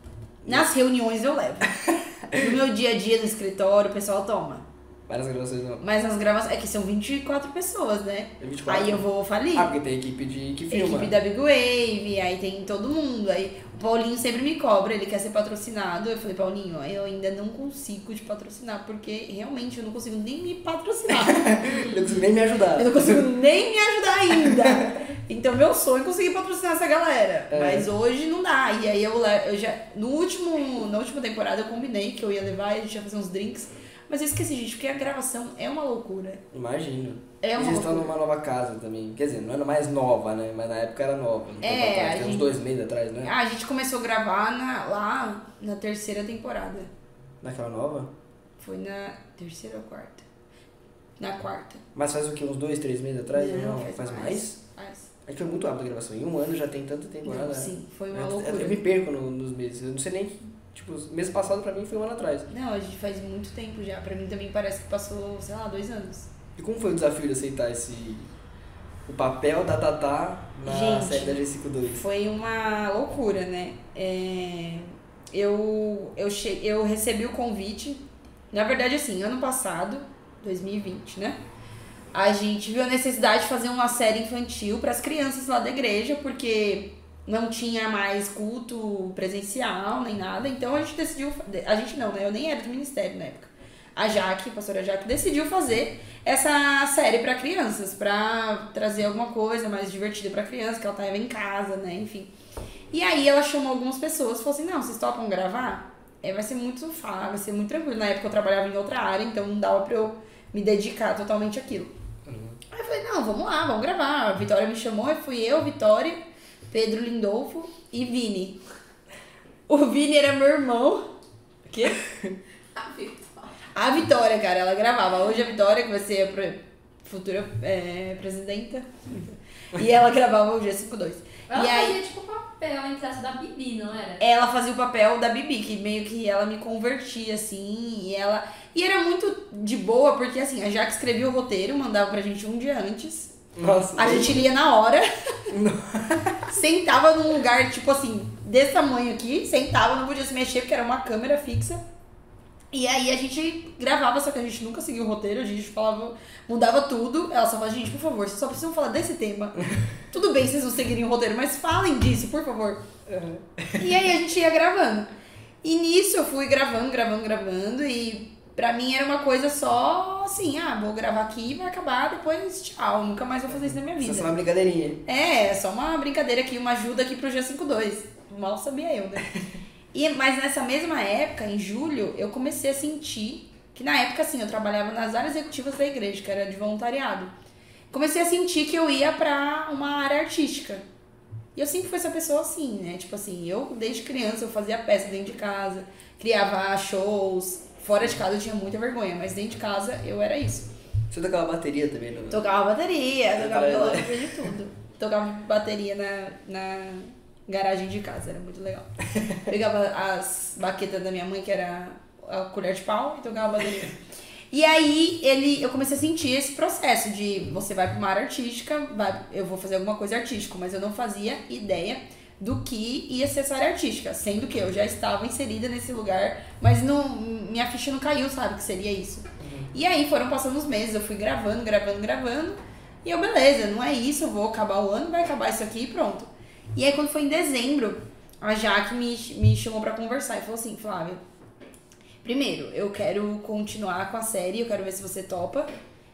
Nas reuniões eu levo. No meu dia a dia no escritório, o pessoal toma. Várias gravações não. Mas nas gravações. É que são 24 pessoas, né? É 24? Aí eu vou falir. Ah, porque tem equipe de, que filma. Equipe da Big Wave, aí tem todo mundo. Aí o Paulinho sempre me cobra, ele quer ser patrocinado. Eu falei, Paulinho, eu ainda não consigo te patrocinar, porque realmente eu não consigo nem me patrocinar. Não consigo nem me ajudar. eu não consigo nem me ajudar ainda. Então meu sonho é conseguir patrocinar essa galera. É. Mas hoje não dá. E aí eu, eu já. No último, na última temporada eu combinei que eu ia levar e a gente ia fazer uns drinks. Mas eu esqueci, gente, porque a gravação é uma loucura. Imagino. É uma vocês estão loucura. numa nova casa também. Quer dizer, não era mais nova, né? Mas na época era nova. Um É, atrás, a tem uns gente- dois meses atrás, né? Ah, a gente começou a gravar na- lá na terceira temporada. Naquela nova? Foi na terceira ou quarta? Na quarta. Mas faz o quê? Uns dois, três meses atrás? Não, faz, faz mais? mais. Mas, É que foi muito rápido a gravação. Em um ano já tem tanta temporada. não, sim, foi uma Eu- loucura. Eu, eu me perco no- nos meses. Eu não sei nem. Tipo, mês passado pra mim foi um ano atrás. Não, a gente faz muito tempo já. Pra mim também parece que passou, sei lá, dois anos. E como foi o desafio de aceitar esse. O papel da Tatá na Gente, série da G52? Foi uma loucura, né? É, eu, eu, che... eu recebi o convite. Na verdade, assim, ano passado, 2020, né? A gente viu a necessidade de fazer uma série infantil para as crianças lá da igreja, porque não tinha mais culto presencial nem nada. Então a gente decidiu. A gente não, né? Eu nem era do ministério na época. A Jaque, a pastora Jaque, decidiu fazer essa série para crianças, para trazer alguma coisa mais divertida para criança, que ela tava em casa, né? Enfim. E aí ela chamou algumas pessoas e falou assim: não, vocês topam gravar? É, vai ser muito fácil, vai ser muito tranquilo. Na época eu trabalhava em outra área, então não dava pra eu me dedicar totalmente àquilo. Aí eu falei, não, vamos lá, vamos gravar. A Vitória me chamou, e fui eu, Vitória, Pedro Lindolfo e Vini. O Vini era meu irmão. O quê? A Vitória. A Vitória, cara, ela gravava. Hoje a Vitória, que vai ser a futura é, presidenta. E ela gravava o G52. Ela e aí, fazia tipo papel entre essa da Bibi, não era? ela fazia o papel da Bibi, que meio que ela me convertia, assim, e ela... E era muito de boa, porque assim, a Jaque escrevia o roteiro, mandava pra gente um dia antes. Nossa. A gente lia na hora. sentava num lugar, tipo assim, desse tamanho aqui, sentava, não podia se mexer, porque era uma câmera fixa. E aí a gente gravava, só que a gente nunca seguia o roteiro, a gente falava, mudava tudo. Ela só falava, gente, por favor, vocês só precisam falar desse tema. Tudo bem vocês não seguirem o roteiro, mas falem disso, por favor. E aí a gente ia gravando. E nisso eu fui gravando, gravando, gravando. E pra mim era uma coisa só assim, ah, vou gravar aqui e vai acabar, depois tchau. Nunca mais vou fazer isso na minha Isso é vida. só uma brincadeirinha. É, só uma brincadeira aqui, uma ajuda aqui pro G52. Mal sabia eu, né? E, mas nessa mesma época, em julho, eu comecei a sentir que na época, assim, eu trabalhava nas áreas executivas da igreja, que era de voluntariado. Comecei a sentir que eu ia pra uma área artística. E eu sempre fui essa pessoa assim, né? Tipo assim, eu desde criança eu fazia peça dentro de casa, criava shows. Fora de casa eu tinha muita vergonha, mas dentro de casa eu era isso. Você tocava bateria também, não? Tocava bateria, tocava violão, de tudo. Tocava bateria na, na garagem de casa, era muito legal. Pegava as baquetas da minha mãe, que era a colher de pau, e tocava bateria. E aí ele, eu comecei a sentir esse processo de você vai para uma área artística, vai, eu vou fazer alguma coisa artística, mas eu não fazia ideia do que ia ser essa área artística, sendo que eu já estava inserida nesse lugar, mas não, minha ficha não caiu, sabe, que seria isso. E aí foram passando os meses, eu fui gravando, gravando, gravando, e eu, beleza, não é isso, eu vou acabar o ano, vai acabar isso aqui e pronto. E aí quando foi em dezembro, a Jaque me, me chamou pra conversar e falou assim, Flávia, primeiro, eu quero continuar com a série, eu quero ver se você topa.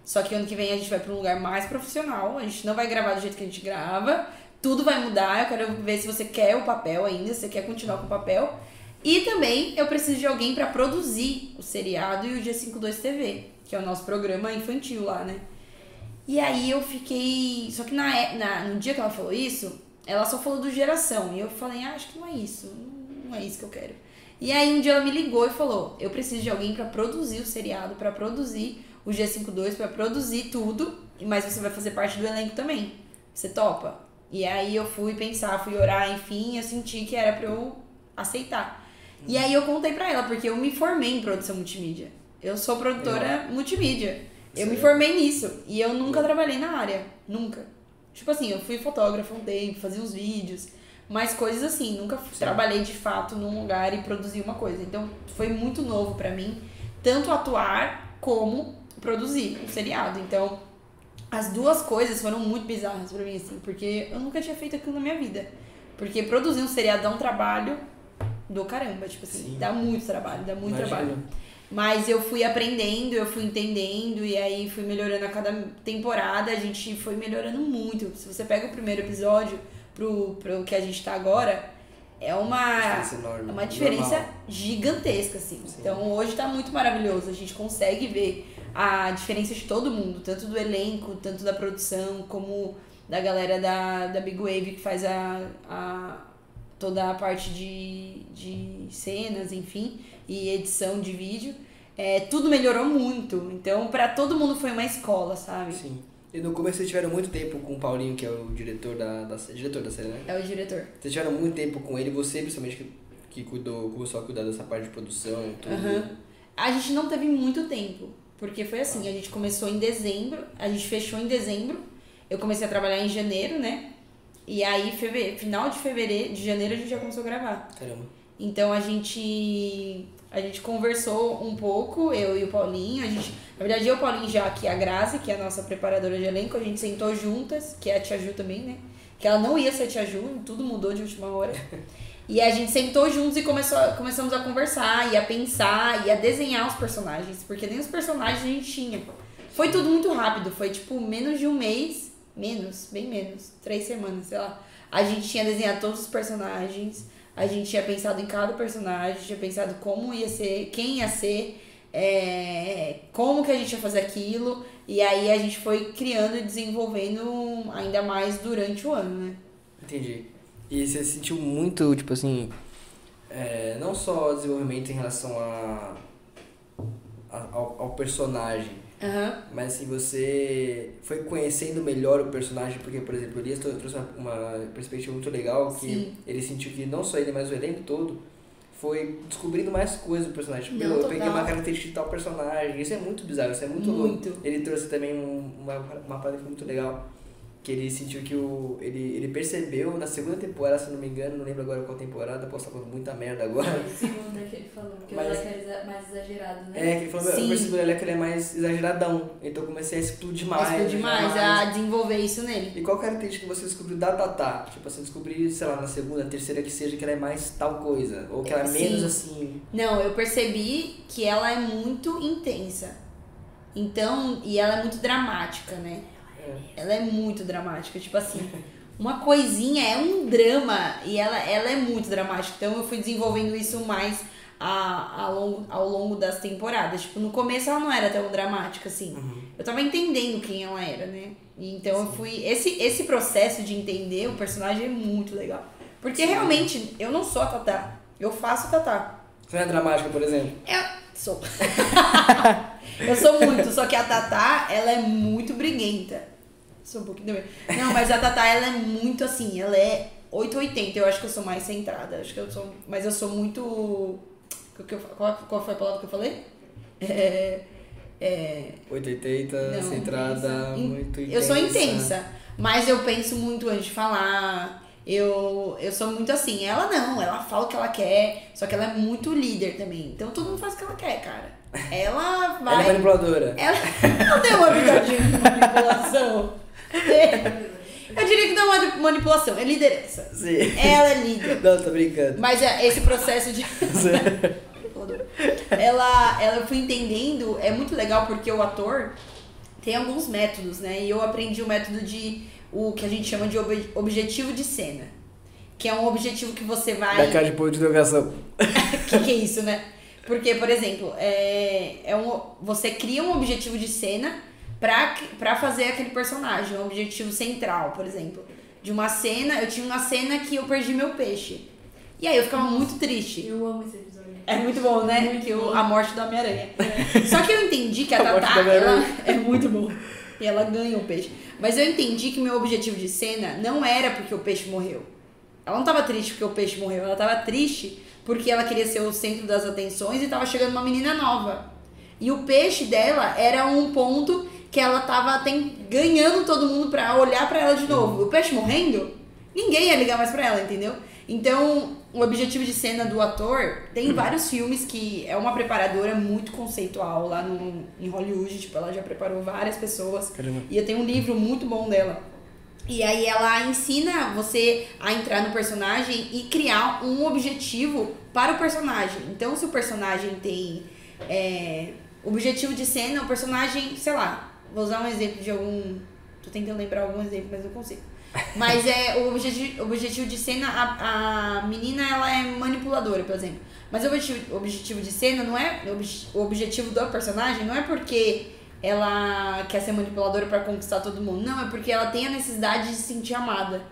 Só que ano que vem a gente vai pra um lugar mais profissional, a gente não vai gravar do jeito que a gente grava, tudo vai mudar, eu quero ver se você quer o papel ainda, se você quer continuar com o papel. E também eu preciso de alguém pra produzir o seriado e o G52 TV, que é o nosso programa infantil lá, né? E aí eu fiquei. Só que na, é- na, no dia que ela falou isso, ela só falou do geração. E eu falei, ah, acho que não é isso. Não é isso que eu quero. E aí um dia ela me ligou e falou: Eu preciso de alguém pra produzir o seriado, pra produzir o G52, pra produzir tudo, mas você vai fazer parte do elenco também. Você topa? E aí eu fui pensar, fui orar, enfim, eu senti que era pra eu aceitar. E aí eu contei pra ela, porque eu me formei em produção multimídia. Eu sou produtora multimídia. Eu me Certo. formei nisso. E eu nunca trabalhei na área. Nunca. Tipo assim, eu fui fotógrafa um tempo, fazia uns vídeos. Mas coisas assim, nunca f- trabalhei de fato num lugar e produzi uma coisa. Então foi muito novo pra mim, tanto atuar como produzir um seriado. Então as duas coisas foram muito bizarras pra mim, assim, porque eu nunca tinha feito aquilo na minha vida. Porque produzir um seriado dá um trabalho do caramba, tipo assim, Sim. dá muito trabalho, dá muito Imagino. trabalho. Mas eu fui aprendendo, eu fui entendendo, e aí fui melhorando a cada temporada, a gente foi melhorando muito. Se você pega o primeiro episódio pro, pro que a gente tá agora, é uma, Diferença enorme. é uma diferença Normal. gigantesca, assim. Sim. Então hoje tá muito maravilhoso, a gente consegue ver a diferença de todo mundo, tanto do elenco, tanto da produção, como da galera da, da Big Wave que faz a, a toda a parte de, de cenas, enfim, e edição de vídeo. É, tudo melhorou muito. Então, pra todo mundo foi uma escola, sabe? Sim. E no começo vocês tiveram muito tempo com o Paulinho, que é o diretor da, da diretor da série, né? É o diretor. Vocês tiveram muito tempo com ele, você principalmente que, que cuidou, começou a cuidar dessa parte de produção, tudo. Aham. A gente não teve muito tempo, porque foi assim, a gente começou em dezembro, a gente fechou em dezembro, eu comecei a trabalhar em janeiro, né? E aí, fevereiro, final de fevereiro, de janeiro, a gente já começou a gravar. Caramba. Então a gente a gente conversou um pouco, eu e o Paulinho, a gente, na verdade eu, o Paulinho já que a Grazi, que é a nossa preparadora de elenco, a gente sentou juntas, que é a Tia Ju também, né? Que ela não ia ser a Tia Ju, tudo mudou de última hora. E a gente sentou juntos e começou, começamos a conversar e a pensar e a desenhar os personagens, porque nem os personagens a gente tinha. Foi tudo muito rápido, foi tipo menos de um mês, menos, bem menos, três semanas, sei lá. A gente tinha desenhado todos os personagens, a gente tinha pensado em cada personagem, tinha pensado como ia ser, quem ia ser, é, como que a gente ia fazer aquilo, e aí a gente foi criando e desenvolvendo ainda mais durante o ano, né? Entendi. E você sentiu muito, tipo assim, é, não só desenvolvimento em relação a, a- ao, ao personagem, Aham. mas assim, você foi conhecendo melhor o personagem, porque, por exemplo, o Elias trou- trouxe uma, uma perspectiva muito legal, que Sim. ele sentiu que não só ele, mas o elenco todo foi descobrindo mais coisas do personagem. Tipo, eu peguei uma característica de tal personagem, isso é muito bizarro, isso é muito, Muito. louco. Ele trouxe também um- uma, uma parada que foi muito legal, que ele sentiu que o. Ele, ele percebeu na segunda temporada, se eu não me engano, não lembro agora qual temporada, posso estar falando muita merda agora. Segunda que ele falou, que Mas- o era exa- mais exagerado, né? É, que ele falou, eu Sim. percebi olha, que ele é mais exageradão. Então eu comecei a explodir mais. Explodiu demais mais. a desenvolver isso nele. E qual característica que você descobriu da Tatá? Tipo assim, descobrir, sei lá, na segunda, terceira que seja que ela é mais tal coisa. Ou que ela é Sim. menos assim. Não, eu percebi que ela é muito intensa. Então, e ela é muito dramática, né? Ela é muito dramática, tipo assim, uma coisinha é um drama e ela, ela é muito dramática. Então eu fui desenvolvendo isso mais a, a longo, ao longo das temporadas. Tipo, no começo ela não era tão dramática assim. Uhum. Eu tava entendendo quem ela era, né? Então eu fui. Esse, esse processo de entender o personagem é muito legal. Porque realmente eu não sou a Tatá. Eu faço a Tatá. Você é dramática, por exemplo? Eu sou. eu sou muito, só que a Tatá, ela é muito briguenta. Sou um pouquinho também. Não, mas a Tatá, ela é muito assim, ela é 880. Eu acho que eu sou mais centrada. Acho que eu sou. Mas eu sou muito. Qual, qual foi a palavra que eu falei? É. é 880, Não, centrada, muito intensa. eu sou intensa, mas eu penso muito antes de falar. Eu, eu sou muito assim. Ela não, ela fala o que ela quer, só que ela é muito líder também. Então todo mundo faz o que ela quer, cara. Ela vai. Ela é manipuladora. Ela não tem uma habilidade de manipulação. Eu diria que não é manipulação, é liderança. Sim. Ela é líder. Não, tô brincando. Mas é, esse processo de. ela, ela eu fui entendendo, é muito legal porque o ator tem alguns métodos, né? E eu aprendi o método de o que a gente chama de ob- objetivo de cena. Que é um objetivo que você vai. Da cara de ponto de interrogação. O que, que é isso, né? Porque, por exemplo, é, é um, você cria um objetivo de cena pra, pra fazer aquele personagem, um objetivo central, por exemplo. de uma cena, eu tinha uma cena que eu perdi meu peixe. E aí eu ficava muito triste. Eu amo esse episódio. É muito bom, né? Muito que bom. a morte do Homem-Aranha. Só que eu entendi que a, A Tatá, ela é muito bom. E ela ganha o peixe. Mas eu entendi que meu objetivo de cena não era porque o peixe morreu. Ela não tava triste porque o peixe morreu. Ela tava triste porque ela queria ser o centro das atenções e tava chegando uma menina nova. E o peixe dela era um ponto que ela tava tem, ganhando todo mundo pra olhar pra ela de novo. O peixe morrendo, ninguém ia ligar mais pra ela, entendeu? Então, o objetivo de cena do ator tem vários filmes que é uma preparadora muito conceitual lá no, em Hollywood, tipo, ela já preparou várias pessoas. Caramba. E eu tenho um livro muito bom dela. E aí ela ensina você a entrar no personagem e criar um objetivo para o personagem. Então, se o personagem tem é, objetivo de cena, o personagem, sei lá, vou usar um exemplo de algum. Tô tentando lembrar algum exemplo, mas não consigo. Mas é o objetivo, objetivo de cena, a, a menina ela é manipuladora, por exemplo. Mas o objetivo, objetivo de cena não é. o obje- O objetivo do personagem não é porque ela quer ser manipuladora pra conquistar todo mundo. Não, é porque ela tem a necessidade de se sentir amada.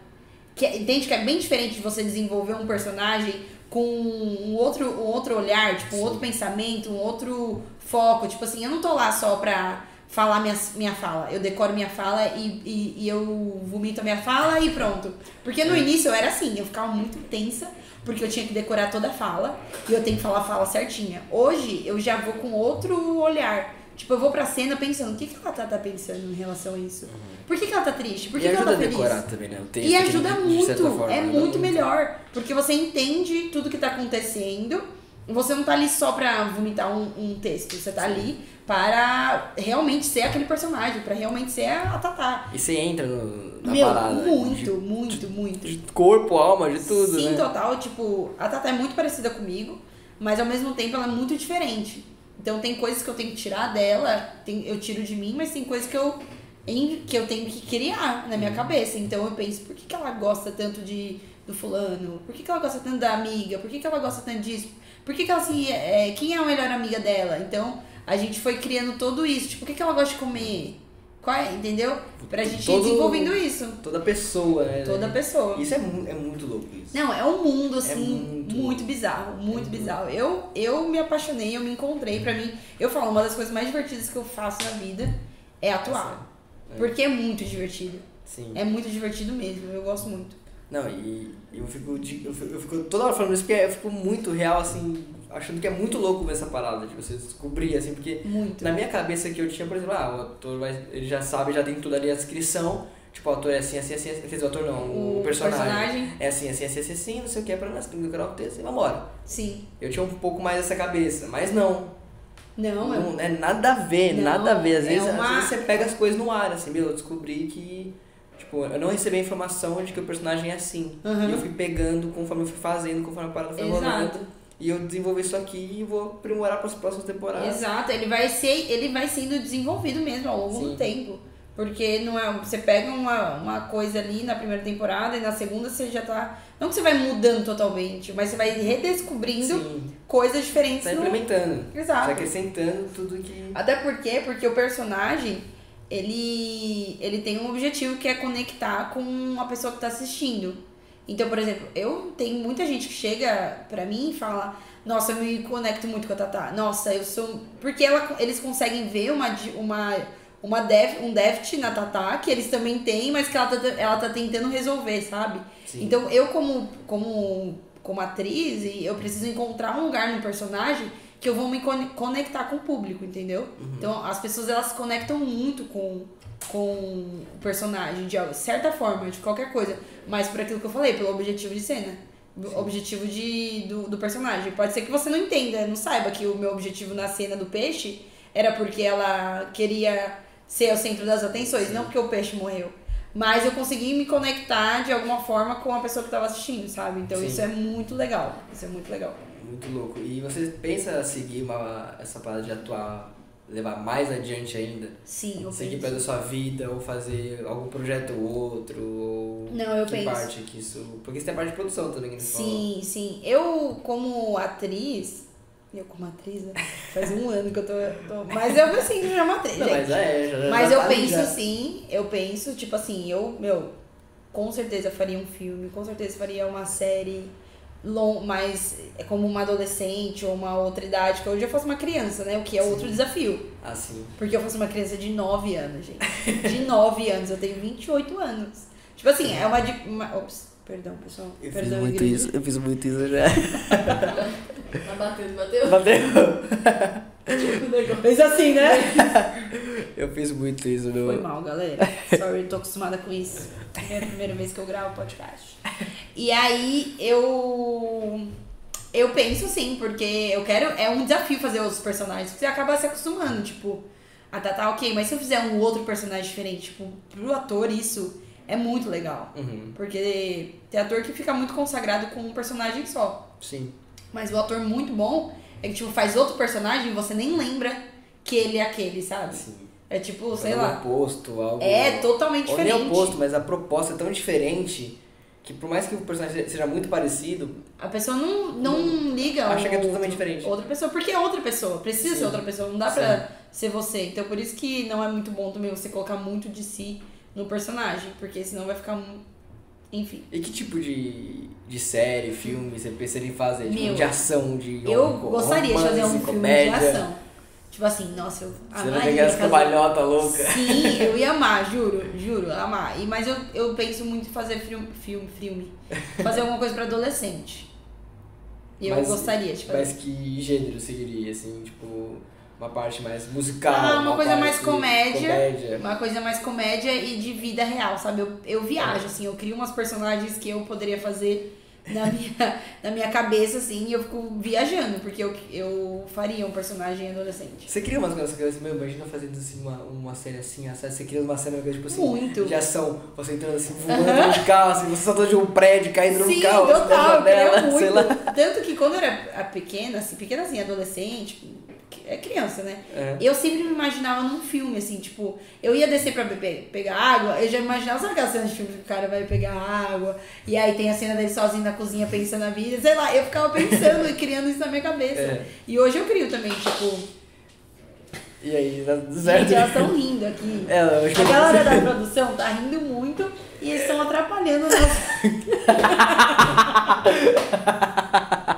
Que, é- entende que é bem diferente de você desenvolver um personagem com um outro, um outro olhar, tipo, um outro pensamento, um outro foco. Tipo assim, eu não tô lá só pra falar minha, minha fala. Eu decoro minha fala e, e, e eu vomito a minha fala e pronto. Porque no início eu era assim, eu ficava muito tensa, porque eu tinha que decorar toda a fala e eu tenho que falar a fala certinha. Hoje eu já vou com outro olhar. Tipo, eu vou pra cena pensando, o que, que ela tá, tá pensando em relação a isso? Por que, que ela tá triste? Por que, e que ajuda ela a tá feliz? decorar também, né? O texto E ajuda muito, forma, é muito melhor. Porque você entende tudo que tá acontecendo. Você não tá ali só pra vomitar um, um texto. Você tá ali para realmente ser aquele personagem, pra realmente ser a a Tatá. E você entra no, na Meu, parada. né? muito, muito, muito. De, de corpo, alma, de tudo, Sim, né? total. Tipo, a Tatá é muito parecida comigo, mas ao mesmo tempo ela é muito diferente. Então tem coisas que eu tenho que tirar dela, tem, eu tiro de mim, mas tem coisas que eu, que eu tenho que criar na minha cabeça. Então eu penso, por que, que ela gosta tanto de, do fulano? Por que, que ela gosta tanto da amiga? Por que, que ela gosta tanto disso? Por que, que ela assim, é, quem é a melhor amiga dela? Então a gente foi criando tudo isso. Tipo, o que, que ela gosta de comer? Qual é, entendeu? Pra gente ir Todo- desenvolvendo isso. Toda pessoa, né? Toda pessoa. Isso é, mu- é muito louco isso. Não, é um mundo assim muito muito, louco. bizarro, muito É muito bizarro. Eu, eu me apaixonei, eu me encontrei. Pra mim, eu falo, uma das coisas mais divertidas que eu faço na vida é atuar. É. Porque é muito divertido. Sim. É muito divertido mesmo, eu gosto muito. Não, e eu fico, eu fico, eu fico toda hora falando isso porque eu fico muito real, assim, achando que é muito louco ver essa parada, de você descobrir, assim, porque Muito. na minha cabeça que eu tinha, por exemplo, ah, o ator vai, ele já sabe, já tem tudo ali a descrição, tipo, o ator é assim, assim, assim, assim, quer dizer, o ator não, o, O personagem, personagem. é assim, assim, assim, assim, assim, não sei o que, é pra nós, tem que decorar o texto e vambora. Sim. Eu tinha um pouco mais essa cabeça, mas não, Não, é. não é nada a ver, Não, nada a ver, às é vezes, uma- às vezes você pega as coisas no ar, assim, meu, eu descobri que... Tipo, eu não recebi a informação de que o personagem é assim. Uhum. E eu fui pegando conforme eu fui fazendo, conforme a parada foi Exato. rolando. E eu desenvolvi isso aqui e vou aprimorar para as próximas temporadas. Exato, ele vai ser, ele vai sendo desenvolvido mesmo ao longo Sim. do tempo. Porque não é, você pega uma, uma coisa ali na primeira temporada e na segunda você já tá. Não que você vai mudando totalmente, mas você vai redescobrindo Sim, coisas diferentes. tá no- implementando. Exato. Tá acrescentando tudo que. Até porque, porque o personagem, ele, ele tem um objetivo que é conectar com a pessoa que tá assistindo. Então, por exemplo, eu tenho muita gente que chega pra mim e fala, nossa, eu me conecto muito com a Tatá. Nossa, eu sou. Porque ela, eles conseguem ver uma, uma, uma def, um déficit na Tatá, que eles também têm, mas que ela tá, ela tá tentando resolver, sabe? Sim. Então, eu como, como, como atriz, eu preciso encontrar um lugar no personagem que eu vou me con- conectar com o público, entendeu? Então, as pessoas, elas se conectam muito com, com o personagem, de certa forma, de qualquer coisa. Mas por aquilo que eu falei, pelo objetivo de cena. Objetivo de, do, do personagem. Pode ser que você não entenda, não saiba que o meu objetivo na cena do peixe era porque ela queria ser o centro das atenções, não porque o peixe morreu. Mas eu consegui me conectar de alguma forma com a pessoa que estava assistindo, sabe? Então Sim. isso é muito legal. Isso é muito legal. Muito louco. E você pensa seguir uma, essa parada de atuar, levar mais adiante ainda? Sim, eu seguir penso. pela sua vida, ou fazer algum projeto ou outro, ou. Não, eu que penso. parte que isso. Porque você tem a parte de produção também que você falou. Sim, sim. Eu, como atriz. Eu, como atriz, né? Faz um ano que eu tô. tô- mas eu me sinto já uma atriz, Não, gente. mas é, já, Mas já eu tá penso já. sim, eu penso, tipo assim, eu, meu, com certeza faria um filme, com certeza faria uma série long, mais é como uma adolescente ou uma outra idade, que hoje eu fosse uma criança, né? O que é Sim. outro desafio. Assim. Porque eu fosse uma criança de 9 anos, gente. De 9 anos, eu tenho 28 anos. Tipo assim, é uma. uma ops, perdão, pessoal. Eu fiz perdão, muito igreja. isso, eu fiz muito isso já. Tá batendo, bateu. Bateu. Fez assim, né? Eu fiz muito isso no. Foi mal, galera. Sorry, eu tô acostumada com isso. É a primeira vez que eu gravo podcast. E aí eu. Eu penso sim, porque eu quero. É um desafio fazer os personagens, porque você acaba se acostumando, tipo. Ah, tá, tá, ok. Mas se eu fizer um outro personagem diferente, tipo, pro ator, isso é muito legal. Uhum. Porque tem ator que fica muito consagrado com um personagem só. Sim. Mas o ator muito bom é que, tipo, faz outro personagem e você nem lembra que ele é aquele, sabe? Sim. É tipo, sei Algo lá. oposto, algo. É totalmente Ou nem diferente. oposto, mas a proposta é tão diferente que por mais que o personagem seja muito parecido, A pessoa não, não liga Acha ao que é totalmente diferente. Outra pessoa, porque é outra pessoa. Precisa Sim. ser outra pessoa, não dá Sim. pra ser você. Então por isso que não é muito bom também você colocar muito de si no personagem, porque senão vai ficar. Enfim. E que tipo de, de série, filme você pensaria em fazer? Tipo, Meu, de ação, de Eu rom- gostaria de fazer um romance, filme comédia. de ação. Tipo assim, nossa, eu Você não amaria pegar essa cambalhota louca. Sim, eu ia amar, juro, juro, amar. E, mas eu, eu penso muito em fazer filme, filme, filme. Fazer alguma coisa pra adolescente. E eu Mas- gostaria fazer. Mas que gênero seguiria, assim, tipo, uma parte mais musical? Ah, uma coisa parte mais comédia. comédia. Uma coisa mais comédia e de vida real, sabe? Eu, eu viajo, assim, eu crio umas personagens que eu poderia fazer na minha, na minha cabeça, assim, e eu fico viajando, porque eu, eu faria um personagem adolescente. Você cria umas coisas assim, meu, imagina fazendo assim, uma, uma série assim, você cria uma cena tipo assim, Muito. de ação, você entrando assim, voando de carro, assim, você saltando de um prédio, caindo Sim, num carro, assim, total, janela, sei lá. Tanto que quando eu era pequena, assim, pequena assim, adolescente, é criança, né? É. Eu sempre me imaginava num filme, assim, tipo, eu ia descer pra beber, pegar água, eu já imaginava, sabe aquela cena de filme que o cara vai pegar água, e aí tem a cena dele sozinho na cozinha pensando na vida, sei lá, eu ficava pensando e criando isso na minha cabeça. É. E hoje eu crio também, tipo, E aí, tá certo. gente, elas estão rindo aqui. É, A galera da produção tá rindo muito e eles estão atrapalhando o nosso.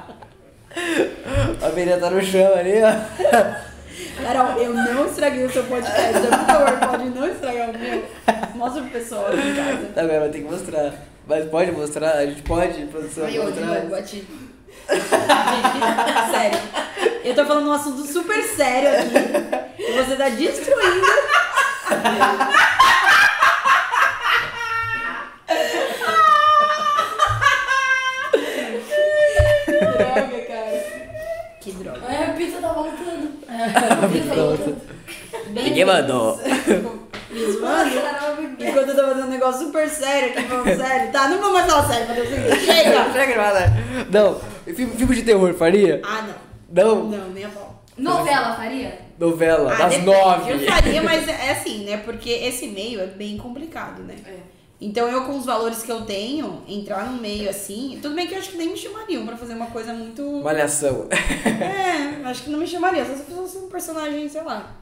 A menina tá no chão ali, ó. Carol, eu não estraguei o seu podcast. Por favor, pode não estragar o meu. Mostra pro pessoal em casa. Tá vendo? Vai ter que mostrar. Mas pode mostrar? A gente pode, produção, eu novo, bati. Gente, sério. Eu tô falando um assunto super sério aqui. E você tá destruindo. A tá voltando. Bem Ninguém mandou. Me zoando. Enquanto eu tô fazendo um negócio super sério aqui, falando sério. Tá, não vou mais falar sério, mas eu sei. Chega! Chega, nada. Não, filme, filme de terror faria? Ah, não. Não. Não, nem a pau. Novela faria? Novela, Ah, das depende. nove. Eu faria, mas é assim, né? Porque esse meio é bem complicado, né? É. Então eu, com os valores que eu tenho, entrar num meio assim. Tudo bem que eu acho que nem me chamariam pra fazer uma coisa muito. Malhação. É, acho que não me chamariam. Só se fosse um personagem, sei lá.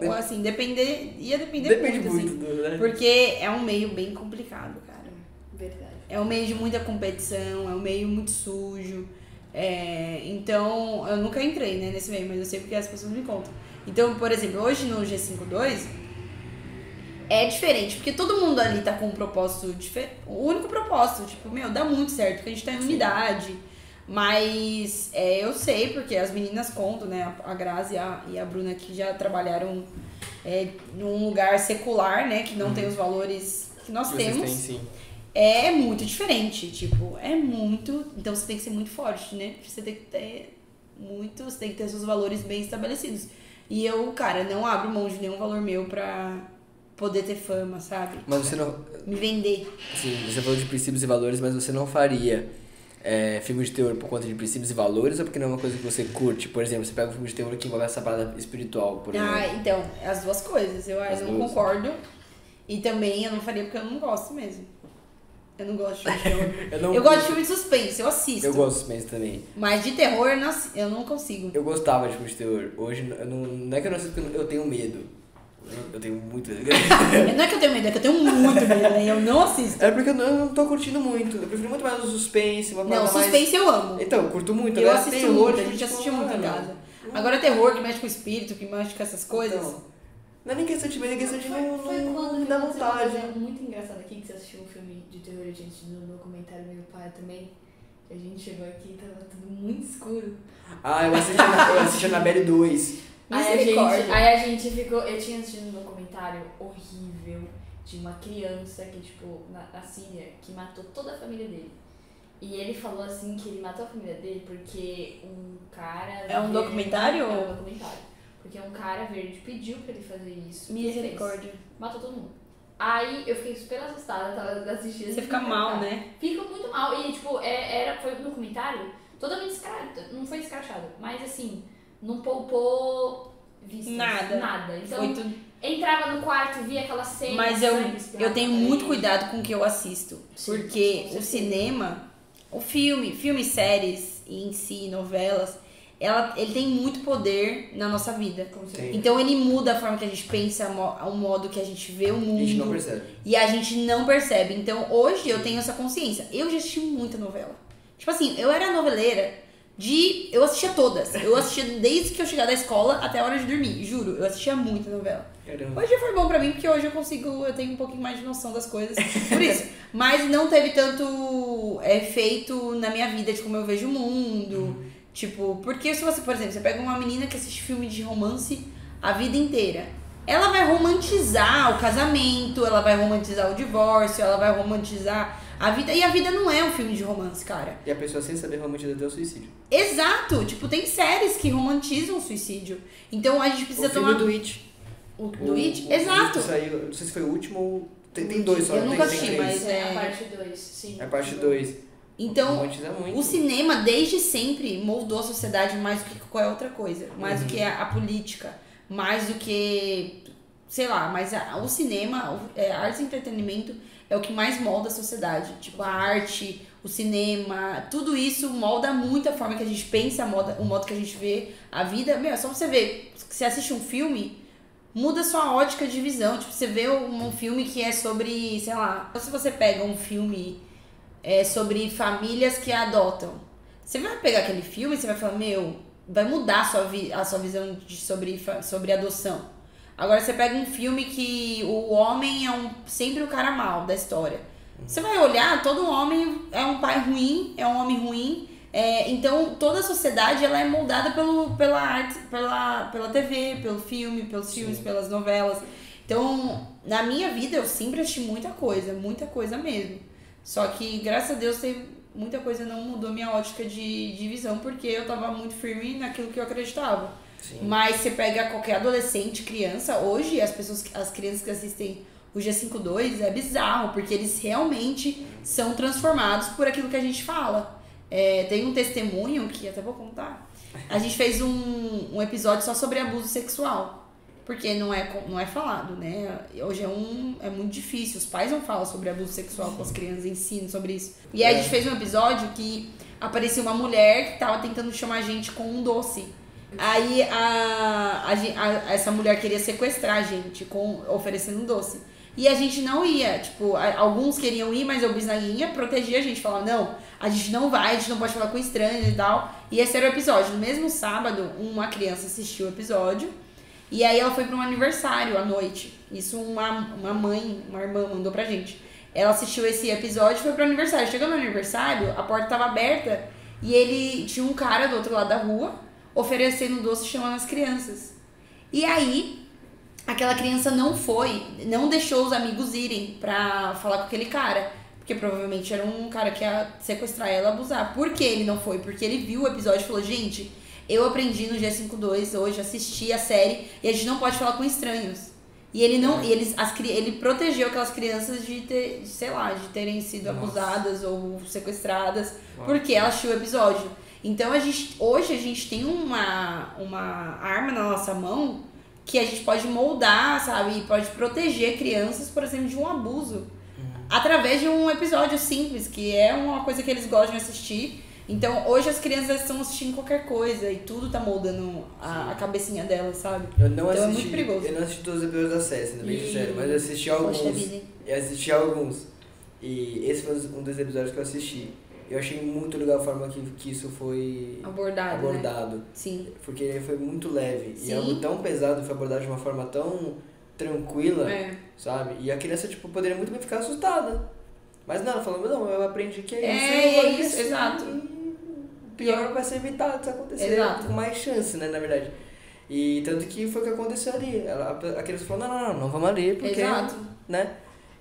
Ou assim, depender. Ia depender Depende muito, muito, assim. do, né? Porque é um meio bem complicado, cara. Verdade. É um meio de muita competição, é um meio muito sujo. É, então, eu nunca entrei né, nesse meio, mas eu sei porque as pessoas me contam. Então, por exemplo, hoje no G52 é diferente, porque todo mundo ali tá com um propósito diferente. O único propósito, tipo, meu, dá muito certo, porque a gente tá em unidade. Mas é, eu sei, porque as meninas contam, né? A Grazi e a, e a Bruna que já trabalharam é, num lugar secular, né? Que não tem os valores que nós Que temos. sim. É muito diferente, tipo, é muito. Então você tem que ser muito forte, né? Você tem que ter muito. Você tem que ter seus valores bem estabelecidos. E eu, cara, não abro mão de nenhum valor meu pra poder ter fama, sabe? Mas você não. Me vender. Assim, você falou de princípios e valores, mas você não faria é, filme de terror por conta de princípios e valores ou porque não é uma coisa que você curte? Por exemplo, você pega um filme de terror que envolve essa parada espiritual, por exemplo. Ah, então, as duas coisas. Eu, As eu não duas. concordo. E também eu não faria porque eu não gosto mesmo. Eu não gosto de filme de terror. Eu não eu gosto de filme de suspense, eu assisto. Eu gosto mesmo também. Mas de terror eu não, eu não consigo. Eu gostava de filme de terror. Hoje, eu não, não é que eu não assisto porque eu tenho medo. Eu- tenho muito medo. Não é que eu tenho medo, é que eu tenho muito medo, né? Eu não assisto. É porque eu não, eu não tô curtindo muito. Eu prefiro muito mais o suspense, uma Não, parada mais- suspense eu amo. Então, eu curto muito. Eu Agora, assisto terror, muito, a tipo, gente assistiu ah, muito em casa. Agora terror que mexe com o espírito, que mexe com essas coisas. Então, não é nem questão de medo, é questão de não, Foi não, quando me dá vontade. coisa muito engraçada aqui que você assistiu um filme de terror e a gente no documentário meu pai também. que A gente chegou aqui e tava tudo muito escuro. Ah, eu assisti, a- eu assisti a Annabelle 2. Aí a, gente, Misericórdia. aí a gente ficou. Eu tinha assistido um documentário horrível de uma criança que, tipo, na, na Síria, que matou toda a família dele. E ele falou assim que ele matou a família dele porque um cara. É um verde- documentário? É um documentário. Porque um cara verde pediu pra ele fazer isso. Misericórdia. Matou todo mundo. Aí eu fiquei super assustada, tava assistindo. Você fica mal, né? Fica muito mal. E, tipo, é, era, foi um documentário totalmente escrachado. Não foi escrachado, mas assim, não poupou vistas. Nada. Nada. Então, Foi tudo. entrava no quarto, via aquela cena. Mas eu, eu tenho muito cuidado com o que eu assisto. Sim, porque o cinema, o filme, filmes, séries em si, novelas, ela, ele tem muito poder na nossa vida. Então ele muda a forma que a gente pensa, o modo que a gente vê o A mundo. gente não percebe. E a gente não percebe. Então hoje eu tenho essa consciência. Eu já assisti muita novela. Tipo assim, eu era noveleira de. Eu assistia todas. Eu assistia desde que eu chegar da escola até a hora de dormir. Juro, eu assistia muita novela. Caramba. Hoje foi bom pra mim, porque hoje eu consigo, eu tenho um pouquinho mais de noção das coisas. Por isso. Mas não teve tanto efeito na minha vida de como eu vejo o mundo. Tipo, porque se você, por exemplo, você pega uma menina que assiste filme de romance a vida inteira. Ela vai romantizar o casamento, ela vai romantizar o divórcio, ela vai romantizar a vida. E a vida não é um filme de romance, cara. E a pessoa sem saber romantizar até o suicídio. Exato! Tipo, tem séries que romantizam o suicídio. Então a gente precisa o filme tomar. do It. O O- do It? o- Exato! o que Saiu, não sei se foi o último ou... Tem, tem dois só. Eu tem, nunca assisti, mas é é- a parte 2, sim. É a parte 2. Então, Romantiza muito. O cinema, desde sempre, moldou a sociedade mais do que qualquer outra coisa. Mais do que a, a política. Mais do que. Sei lá, mas a- o cinema, o, é, a arte e entretenimento é o que mais molda a sociedade. Tipo, a arte, o cinema, tudo isso molda muito a forma que a gente pensa, molda, o modo que a gente vê a vida. Meu, é só você ver, você assiste um filme, muda sua ótica de visão. Tipo, você vê um, um filme que é sobre, sei lá, se você pega um filme é, sobre famílias que adotam. Você vai pegar aquele filme e você vai falar, meu, vai mudar a sua, vi a sua visão de, sobre, sobre adoção. Agora você pega um filme que o homem é um, sempre o cara mal da história. Você vai olhar, todo homem é um pai ruim, é um homem ruim. é, então toda a sociedade ela é moldada pelo, pela arte, pela, pela TV, pelo filme, pelos filmes, pelas novelas. Então, na minha vida eu sempre assisti muita coisa, muita coisa mesmo. Só que, graças a Deus, muita coisa não mudou minha ótica de, de visão, porque eu tava muito firme naquilo que eu acreditava. Sim. Mas você pega qualquer adolescente, criança, hoje as pessoas, as crianças que assistem o G52 é bizarro, porque eles realmente são transformados por aquilo que a gente fala. É, tem um testemunho que até vou contar. A gente fez um, um episódio só sobre abuso sexual. Porque não é, não é falado, né? Hoje é, um, é muito difícil. Os pais não falam sobre abuso sexual com as crianças, ensinam sobre isso. E aí a gente fez um episódio que aparecia uma mulher que tava tentando chamar a gente com um doce. Aí a, a, a- essa mulher queria sequestrar a gente, com, oferecendo um doce. E a gente não ia, tipo, alguns queriam ir, mas o bisnaguinha protegia a gente, falava, não, a gente não vai, a gente não pode falar com estranhos e tal. E esse era o episódio. No mesmo sábado, uma criança assistiu o episódio, e aí ela foi para um aniversário à noite. Isso uma, uma mãe, uma irmã mandou pra gente. Ela assistiu esse episódio e foi pro aniversário. Chegou no aniversário, a porta tava aberta e ele tinha um cara do outro lado da rua oferecendo doce chamando as crianças. E aí, aquela criança não foi, não deixou os amigos irem pra falar com aquele cara. Porque provavelmente era um cara que ia sequestrar ela e abusar. Por que ele não foi? Porque ele viu o episódio e falou, gente, eu aprendi no G52 hoje, assisti a série, e a gente não pode falar com estranhos. E ele não. E eles, as, ele protegeu aquelas crianças de ter, sei lá, de terem sido Nossa. abusadas ou sequestradas, Nossa. porque ela assistiu o episódio. Então a gente, hoje a gente tem uma, uma arma na nossa mão que a gente pode moldar, sabe? E pode proteger crianças, por exemplo, de um abuso. Através de um episódio simples, que é uma coisa que eles gostam de assistir. Então, hoje as crianças estão assistindo qualquer coisa e tudo tá moldando a, a cabecinha delas, sabe? Eu não Então é assisti. muito perigoso. Eu não assisti todos os episódios da série, sendo bem sincero, mas eu assisti alguns. Poxa vida, hein? Eu assisti alguns. E esse foi um dos episódios que eu assisti. Eu achei muito legal a forma que, que isso foi Abordado, né? abordado. Sim. Porque foi muito leve. Sim. E algo tão pesado foi abordado de uma forma tão tranquila, É. sabe? E a criança, tipo, poderia muito bem ficar assustada. Mas não, ela falou, não, eu aprendi que é É, isso. é vou isso, exato. Pior vai ser evitado isso acontecer. Exato. Com mais chance, né, na verdade. E tanto que foi o que aconteceu ali. Ela, a criança falou, não, não, não, não vamos ali, porque... Exato. Né?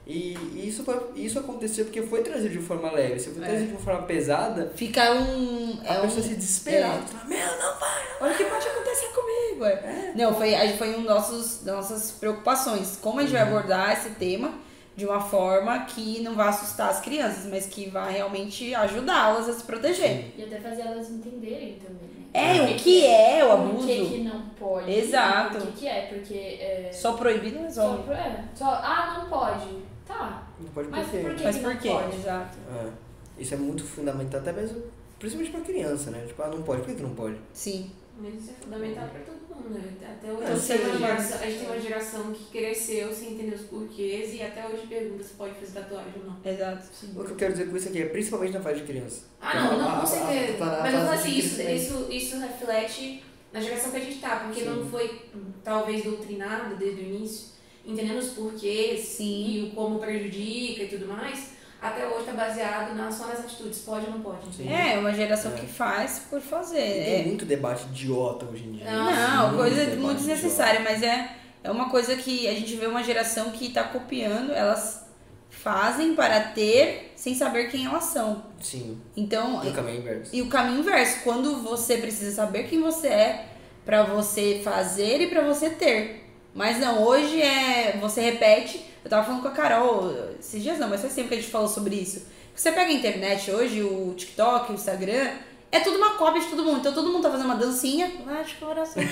E isso, foi, isso aconteceu porque foi trazido de forma leve. Se foi É. trazido de uma forma pesada, Fica um. a É pessoa um se desesperava. é. Fala, Meu, não vai! Olha o que pode acontecer comigo. É. Não, foi, aí foi um nossos, das nossas preocupações. Como a gente vai abordar esse tema de uma forma que não vai assustar as crianças, mas que vai realmente ajudá-las a se proteger. E até fazer elas entenderem também, né? É, o que é o abuso? que, que não pode? Exato. Por que, que é? Porque. É, Só proibir não só, resolve. é, só. Ah, não pode. Tá. Não pode Mas por quê? por que Mas que por quê? pode? Exato. É. Isso é muito fundamental, até mesmo, principalmente pra criança, né? Tipo, ah, não pode, por que, que não pode? Sim. Mas isso é fundamental pra todo mundo, né? Até hoje É, a, gente tem uma sim. geração, a gente tem uma geração que cresceu sem entender os porquês e até hoje pergunta se pode fazer tatuagem ou não. Exato. O que eu quero dizer com isso aqui é principalmente na fase de criança. Ah, não, não, com certeza. a Mas eu falo assim, isso, isso, isso reflete na geração que a gente tá, porque Sim. não foi talvez doutrinado desde o início, entendendo os porquês Sim. e o como prejudica e tudo mais, até hoje tá baseado na, só nas atitudes, pode ou não pode. Sim. É, uma geração É. que faz por fazer. E tem É. muito debate idiota hoje em dia. Não, Não, Muito coisa muito idiota. desnecessária, mas é, é uma coisa que a gente vê uma geração que tá copiando, elas fazem para ter sem saber quem elas são. Sim, Então, no caminho inverso. E o caminho inverso, quando você precisa saber quem você é pra você fazer e pra você ter. Mas não, hoje é. Você repete. Eu tava falando com a Carol esses dias não, mas faz tempo que a gente falou sobre isso. Você pega a internet hoje, o TikTok, o Instagram, é tudo uma cópia de todo mundo. Então todo mundo tá fazendo uma dancinha. Ai, de coração.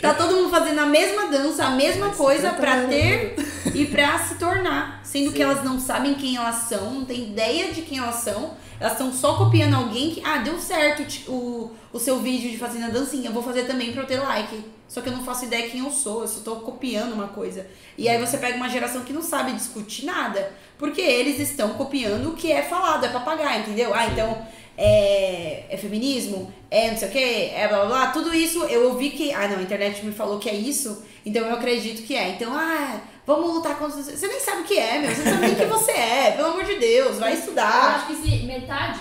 Tá todo mundo fazendo a mesma dança, a mesma coisa pra ter e pra se tornar. Sendo que Sim. elas não sabem quem elas são, não tem ideia de quem elas são. Elas estão só copiando alguém que, ah, deu certo o, o seu vídeo de fazendo a dancinha, eu vou fazer também pra eu ter like. Só que eu não faço ideia quem eu sou, eu só tô copiando uma coisa. E aí você pega uma geração que não sabe discutir nada, porque eles estão copiando o que é falado, é papagaio, entendeu? Ah, então é, é feminismo, é não sei o que, é blá blá blá, tudo isso eu ouvi que. Ah, não, a internet me falou que é isso, então eu acredito que é. Então, ah, vamos lutar contra. Você nem sabe o que é, meu, você não sabe nem quem você é, pelo amor de Deus, vai Eu estudar. acho que se metade,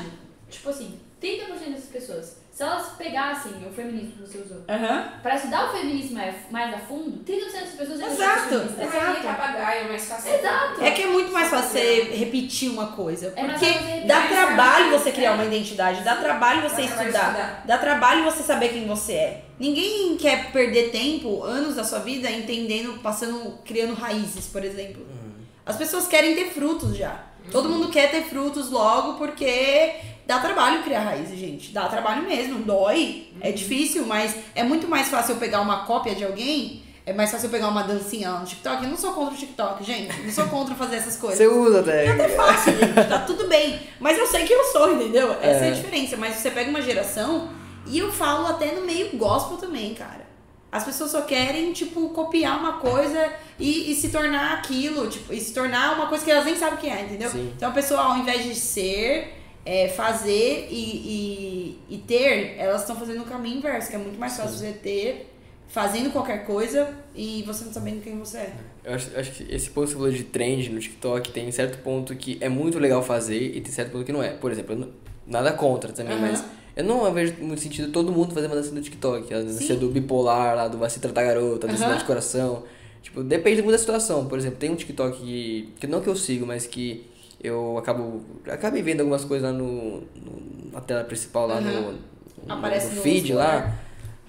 tipo assim, 30% dessas pessoas, se elas pegassem o feminismo que você usou, Aham. pra estudar o feminismo mais, mais a fundo, 30% dessas pessoas iam Exato. feministas. Essa aí é papagaio, é mais fácil. Exato. É que é muito mais fácil você repetir uma coisa. É mais Porque dá trabalho você criar uma identidade, dá trabalho você Dá estudar, estudar. dá trabalho você saber quem você é. Ninguém quer perder tempo, anos da sua vida, entendendo, passando, criando raízes, por exemplo. Hum. As pessoas querem ter frutos já. Todo mundo quer ter frutos logo porque dá trabalho criar raízes, gente. Dá trabalho mesmo, dói, é difícil, mas é muito mais fácil eu pegar uma cópia de alguém. É mais fácil eu pegar uma dancinha lá no TikTok. Eu não sou contra o TikTok, gente. Não sou contra fazer essas coisas. Você usa até. É até fácil, gente. Tá tudo bem. Mas eu sei que eu sou, entendeu? Essa é. É. a diferença. Mas você pega uma geração, e eu falo até no meio gospel também, cara. As pessoas só querem, tipo, copiar uma coisa e, e se tornar aquilo, tipo, e se tornar uma coisa que elas nem sabem o que é, entendeu? Sim. Então a pessoa, ao invés de ser, é, fazer e, e, e ter, elas estão fazendo o caminho inverso, que é muito mais fácil você ter, fazendo qualquer coisa e você não sabendo quem você é. Eu acho, acho que esse ponto que você falou de trend no TikTok tem certo ponto que é muito legal fazer e tem certo ponto que não é. Por exemplo, não- nada contra também, Aham. mas eu não vejo muito sentido todo mundo fazer uma dança no TikTok. A dança Sim. do bipolar, lá do vai se tratar garota, a dança Aham. de coração. Tipo, depende muito da situação. Por exemplo, tem um TikTok que, que não que eu sigo, mas que eu acabo acabei vendo algumas coisas lá no, no- na tela principal lá no, Aham. no, no no feed lá. celular.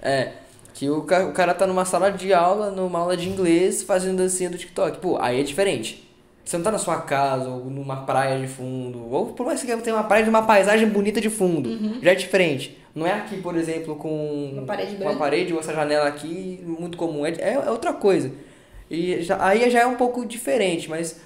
É. Que o, ca- o cara tá numa sala de aula, numa aula de inglês, fazendo dancinha do TikTok. Pô, aí é diferente. Você não tá na sua casa, ou numa praia de fundo, ou por mais que você tenha uma praia de uma paisagem bonita de fundo. Já é diferente. Não é aqui, por exemplo, com Uhum. Uma parede uma parede ou essa janela aqui, muito comum. É, é, é outra coisa. E já, aí já é um pouco diferente, mas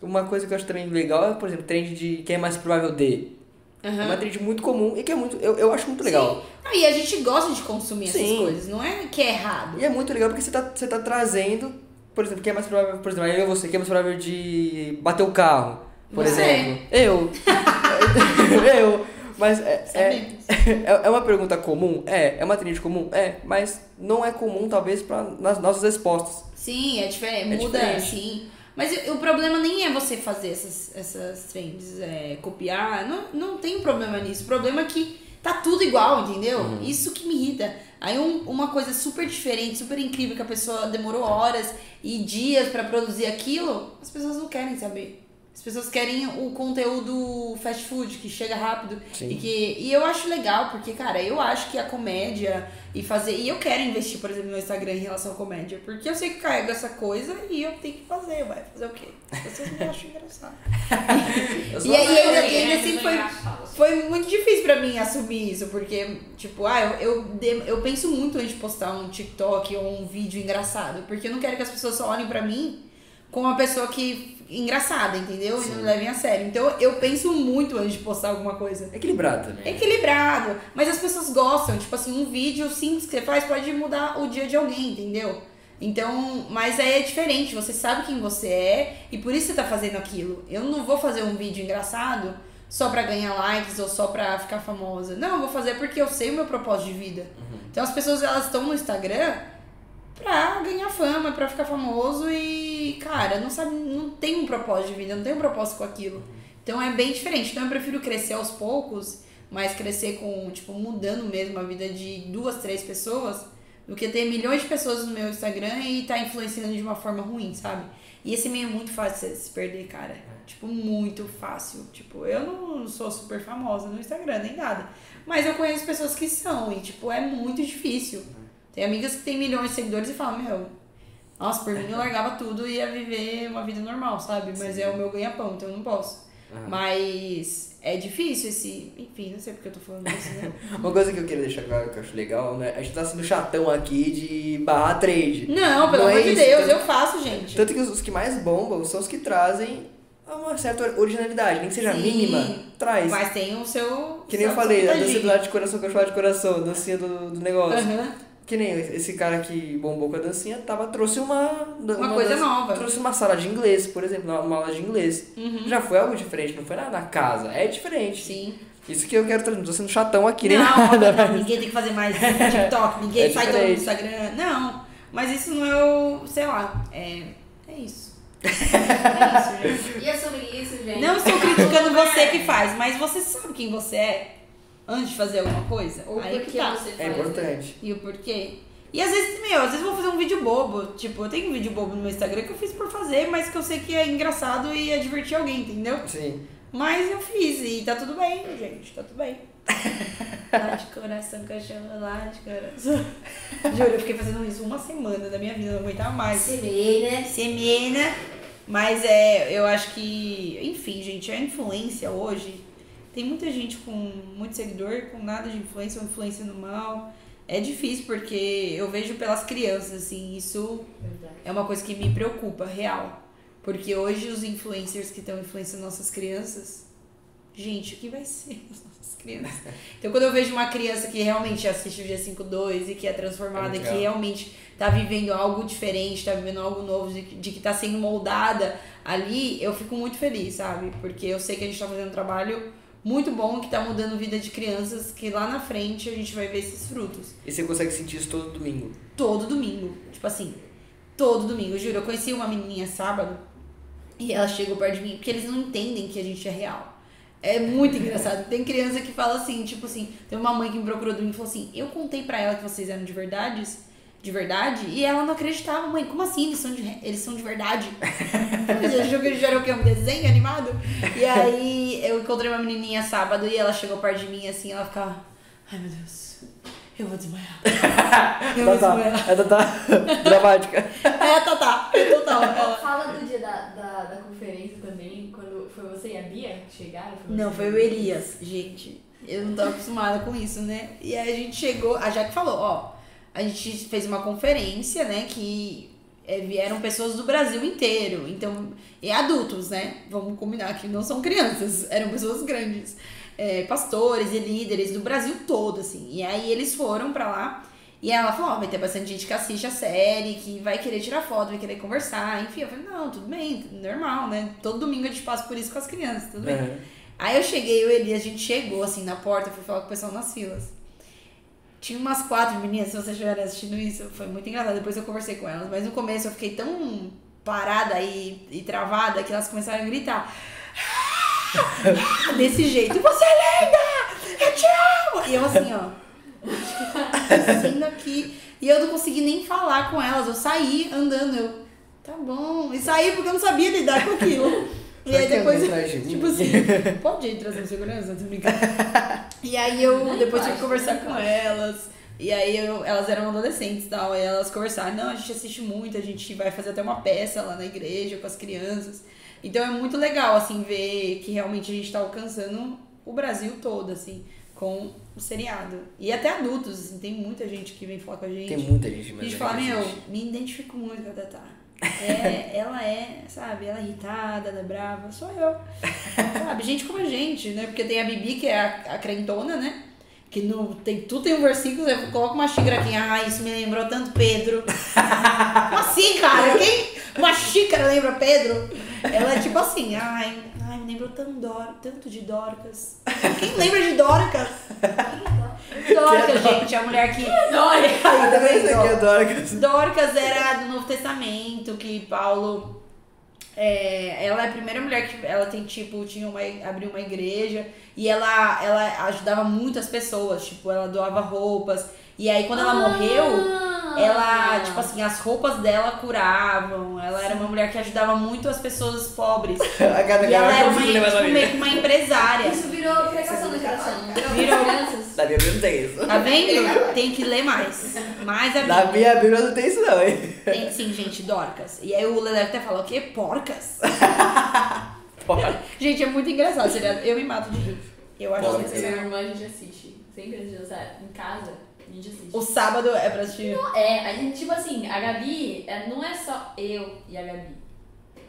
uma coisa que eu acho também legal é, por exemplo, trend de quem é mais provável de. É uma trend muito comum e que é muito. Eu, eu acho muito legal. Ah, e a gente gosta de consumir essas Sim. coisas, não é que é errado. E é muito legal porque você tá, você tá trazendo, por exemplo, quem é mais provável, por exemplo, eu e você, quem é mais provável de bater o carro, por Você. exemplo? Eu. eu. Mas é, é, é, é uma pergunta comum? É. É uma trend comum? É. Mas não é comum, talvez, para nas nossas respostas. Sim, é diferente, É muda, diferente. sim. Mas o problema nem é você fazer essas, essas trends, é, copiar, não, não tem problema nisso. O problema é que tá tudo igual, entendeu? Uhum. Isso que me irrita. Aí um- uma coisa super diferente, super incrível, que a pessoa demorou horas e dias pra produzir aquilo, as pessoas não querem saber. As pessoas querem o conteúdo fast food, que chega rápido. Sim. E, que, e eu acho legal, porque, cara, eu acho que a comédia e fazer. E eu quero investir, por exemplo, no Instagram em relação à comédia. Porque eu sei que carrego essa coisa e eu tenho que fazer, vai. Fazer o quê? As pessoas me acham engraçado. Eu E, aí- e ainda, e ainda É, assim muito foi, engraçado. foi muito difícil pra mim assumir isso, porque, tipo, ah, eu, eu, eu penso muito antes de postar um TikTok ou um vídeo engraçado, porque eu não quero que as pessoas só olhem pra mim como uma pessoa que engraçada, entendeu? E não Sim. levem a sério. Então eu penso muito antes de postar alguma coisa. Equilibrado também. Equilibrado, mas as pessoas gostam, tipo assim, um vídeo simples que você faz pode mudar o dia de alguém, entendeu? Então, mas aí é diferente, você sabe quem você é e por isso você tá fazendo aquilo. Eu não vou fazer um vídeo engraçado só pra ganhar likes ou só pra ficar famosa. Não, eu vou fazer porque eu sei o meu propósito de vida. Então as pessoas elas estão no Instagram pra ganhar fama, pra ficar famoso e, cara, não sabe, não tem um propósito de vida, não tem um propósito com aquilo. Então é bem diferente. Então eu prefiro crescer aos poucos, mas crescer com, tipo, mudando mesmo a vida de duas, três pessoas, do que ter milhões de pessoas no meu Instagram e tá influenciando de uma forma ruim, sabe? E esse meio é muito fácil de se perder, cara. Tipo, muito fácil. Tipo, eu não sou super famosa no Instagram, nem nada. Mas eu conheço pessoas que são, e, tipo, é muito difícil. Tem amigas que têm milhões de seguidores e falam, meu, nossa, por mim eu largava tudo e ia viver uma vida normal, sabe? Mas é o meu ganha-pão, então eu não posso. Aham. Mas é difícil esse. Enfim, não sei porque eu tô falando isso, né? Uma coisa que eu queria deixar claro que eu acho legal, né? A gente tá sendo chatão aqui de barrar trade. Não, pelo Não é amor de Deus, tanto- eu faço, gente. Tanto que os, que mais bombam são os que trazem uma certa originalidade, nem que seja Sim. mínima, traz. Mas tem o seu. Que nem eu falei, a dancinha do lado de coração, cachorro de coração, a dancinha do, do negócio. Aham. Que nem esse cara que bombou com a dancinha, tava, trouxe uma... Uma coisa nova. Trouxe uma sala de inglês, por exemplo, uma aula de inglês. Uhum. Já foi algo diferente, não foi nada na casa, é diferente. Sim. Isso que eu quero trazer, não tô sendo chatão aqui, nem não, nada. não, ninguém tem que fazer mais TikTok, ninguém É sai diferente. Instagram. Não, mas isso não é o. sei lá, é. É isso. É isso, gente. E é sobre isso, gente. Não estou criticando você que faz, mas você sabe quem você é antes de fazer alguma coisa? Ou Aí por que tá. você faz. É importante. E o porquê. E às vezes, meu, às vezes eu vou fazer um vídeo bobo. Tipo, eu tenho um vídeo bobo no meu Instagram que eu fiz por fazer, mas que eu sei que é engraçado e ia divertir alguém, entendeu? Sim. Mas eu fiz e tá tudo bem, gente, tá tudo bem. lá de coração, cachorro, lá de coração. Juro, eu fiquei fazendo isso uma semana da minha vida, não aguentava mais. Vê, né? Semena. Mas é, eu acho que, enfim, gente, a influência hoje, tem muita gente com muito seguidor, com nada de influência, ou influência no mal. É difícil porque eu vejo pelas crianças, assim, isso Verdade. é uma coisa que me preocupa, real. Porque hoje os influencers que estão influenciando nossas crianças, gente, o que vai ser das nossas crianças? Então quando eu vejo uma criança que realmente assiste o G52 e que é transformada, É que realmente tá vivendo algo diferente, tá vivendo algo novo, de, que- de que tá sendo moldada ali, eu fico muito feliz, sabe? Porque eu sei que a gente tá fazendo um trabalho muito bom que tá mudando a vida de crianças, que lá na frente a gente vai ver esses frutos E você consegue sentir isso todo domingo. todo domingo. Tipo assim, todo domingo. Eu juro, eu conheci uma menininha sábado e ela chegou perto de mim, porque eles não entendem que a gente é real. É muito engraçado. Tem criança que fala assim, tipo assim, tem uma mãe que me procurou domingo e falou assim: Eu contei pra ela que vocês eram de verdade, de verdade, e ela não acreditava, mãe, como assim? Eles são de, eles são de verdade. Você achou que eles eram o quê? Um desenho animado? E aí eu encontrei uma menininha sábado e ela chegou perto de mim assim, ela ficava, ai meu Deus, eu vou desmaiar. Eu vou Tá, desmaiar. tá. É, tá, tá. Dramática. É, Tatá, é total. Ela... Fala do dia da, da, da conferência também, quando foi você e a Bia que chegaram? Não, você foi o? Elias, gente. Eu não tava acostumada com isso, né? E aí a gente chegou, a Jaque falou, ó, a gente fez uma conferência, né, que é, vieram pessoas do Brasil inteiro, então, e adultos, né? Vamos combinar que não são crianças, eram pessoas grandes. é, pastores e líderes do Brasil todo, assim. E aí eles foram pra lá. E ela falou, ó, vai ter bastante gente que assiste a série, que vai querer tirar foto, vai querer conversar, enfim. Eu falei, não, tudo bem, normal, né? Todo domingo a gente passa por isso com as crianças, tudo bem. Uhum. Aí eu cheguei, eu e ele, a gente chegou assim na porta, fui falar com o pessoal nas filas. Tinha umas quatro meninas, se vocês estiverem assistindo isso, foi muito engraçado. Depois eu conversei com elas, mas no começo eu fiquei tão parada e, e travada que elas começaram a gritar. Desse jeito, você é linda! Eu te amo! E eu assim, ó. Acontecendo aqui? E eu não consegui nem falar com elas. Eu saí andando, eu. Tá bom. E saí porque eu não sabia lidar com aquilo. E aí depois, tipo assim, pode ir trazer segurança? Tô brincando. E aí eu depois tive que conversar com elas. E aí eu- elas eram adolescentes e tal. E elas conversaram, não, a gente assiste muito, a gente vai fazer até uma peça lá na igreja com as crianças. Então é muito legal, assim, ver que realmente a gente tá alcançando o Brasil todo, assim, com o seriado. E até adultos, assim, tem muita gente que vem falar com a gente. Tem muita gente, A mas gente é fala, que meu, me identifico muito com a Tatá. É, ela é, sabe, ela é irritada, ela é brava, sou eu. Sabe, gente como a gente, né? Porque tem a Bibi, que é a, a crentona, né? Que no, tem, tudo tem um versículo, eu coloco uma xícara aqui, ah, isso me lembrou tanto Pedro. Como assim, cara? Quem? Uma xícara lembra Pedro? Ela é tipo assim, ai, ai, me lembrou tanto, Dor, tanto de Dorcas. Quem lembra de Dorcas? Dorcas, gente, a mulher que. Dória! Aí, tá vendo? Esse aqui é Dorcas. Dorcas era do Novo Testamento, que Paulo. é, ela é a primeira mulher que ela tem, tipo, tinha uma, abriu uma igreja e ela, ela ajudava muitas pessoas, tipo, ela doava roupas. E aí quando ela morreu, Ah. Ela, tipo assim, as roupas dela curavam. Ela era uma mulher que ajudava muito as pessoas pobres. A cada E ela era uma, tipo, meio que uma empresária. Isso virou pregação na geração, não virou? Na minha Bíblia não tem isso. Tá vendo? Tem que ler mais. Mais a Na Bíblia. minha Bíblia não tem isso não, hein? Tem sim, gente, Dorcas. E aí o Lelé até falou, o quê? Porcas? Porra. Gente, é muito engraçado. Eu me mato de rir. Eu acho Porcas. Eu e sensacional. minha irmã a gente assiste. Sempre em casa. O sábado é pra assistir. É, a gente, tipo assim, a Gabi é, não é só eu e a Gabi.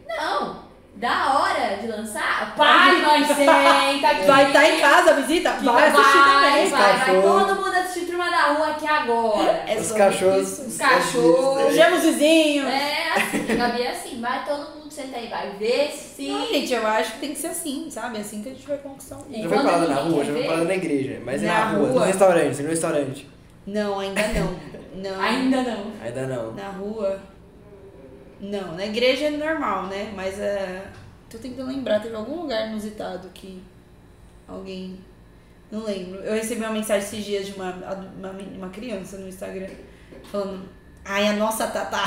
Não! Da hora de lançar, pai, mãe, senta aqui. Vai estar em casa, a visita? Que Vai assistir vai, também. Vai, vai todo mundo assistir Turma da Rua aqui agora. É Os cachorros. isso. Os cachorros. Chama os vizinhos. É assim, a Gabi é assim, vai todo mundo senta aí, vai ver se. Não, gente, eu acho que tem que ser assim, sabe? Assim que a gente vai conquistar o E Já mundo. foi falado na rua, já foi falado na igreja. Mas é Na na rua, rua. no restaurante, no restaurante. Não, ainda não. Não. Ainda não. Ainda não. Na rua. Não, na igreja é normal, né? Mas é. Tô tentando lembrar, teve algum lugar inusitado que alguém. Não lembro. Eu recebi uma mensagem esses dias de uma, uma, uma criança no Instagram falando. Ai, a nossa Tatá.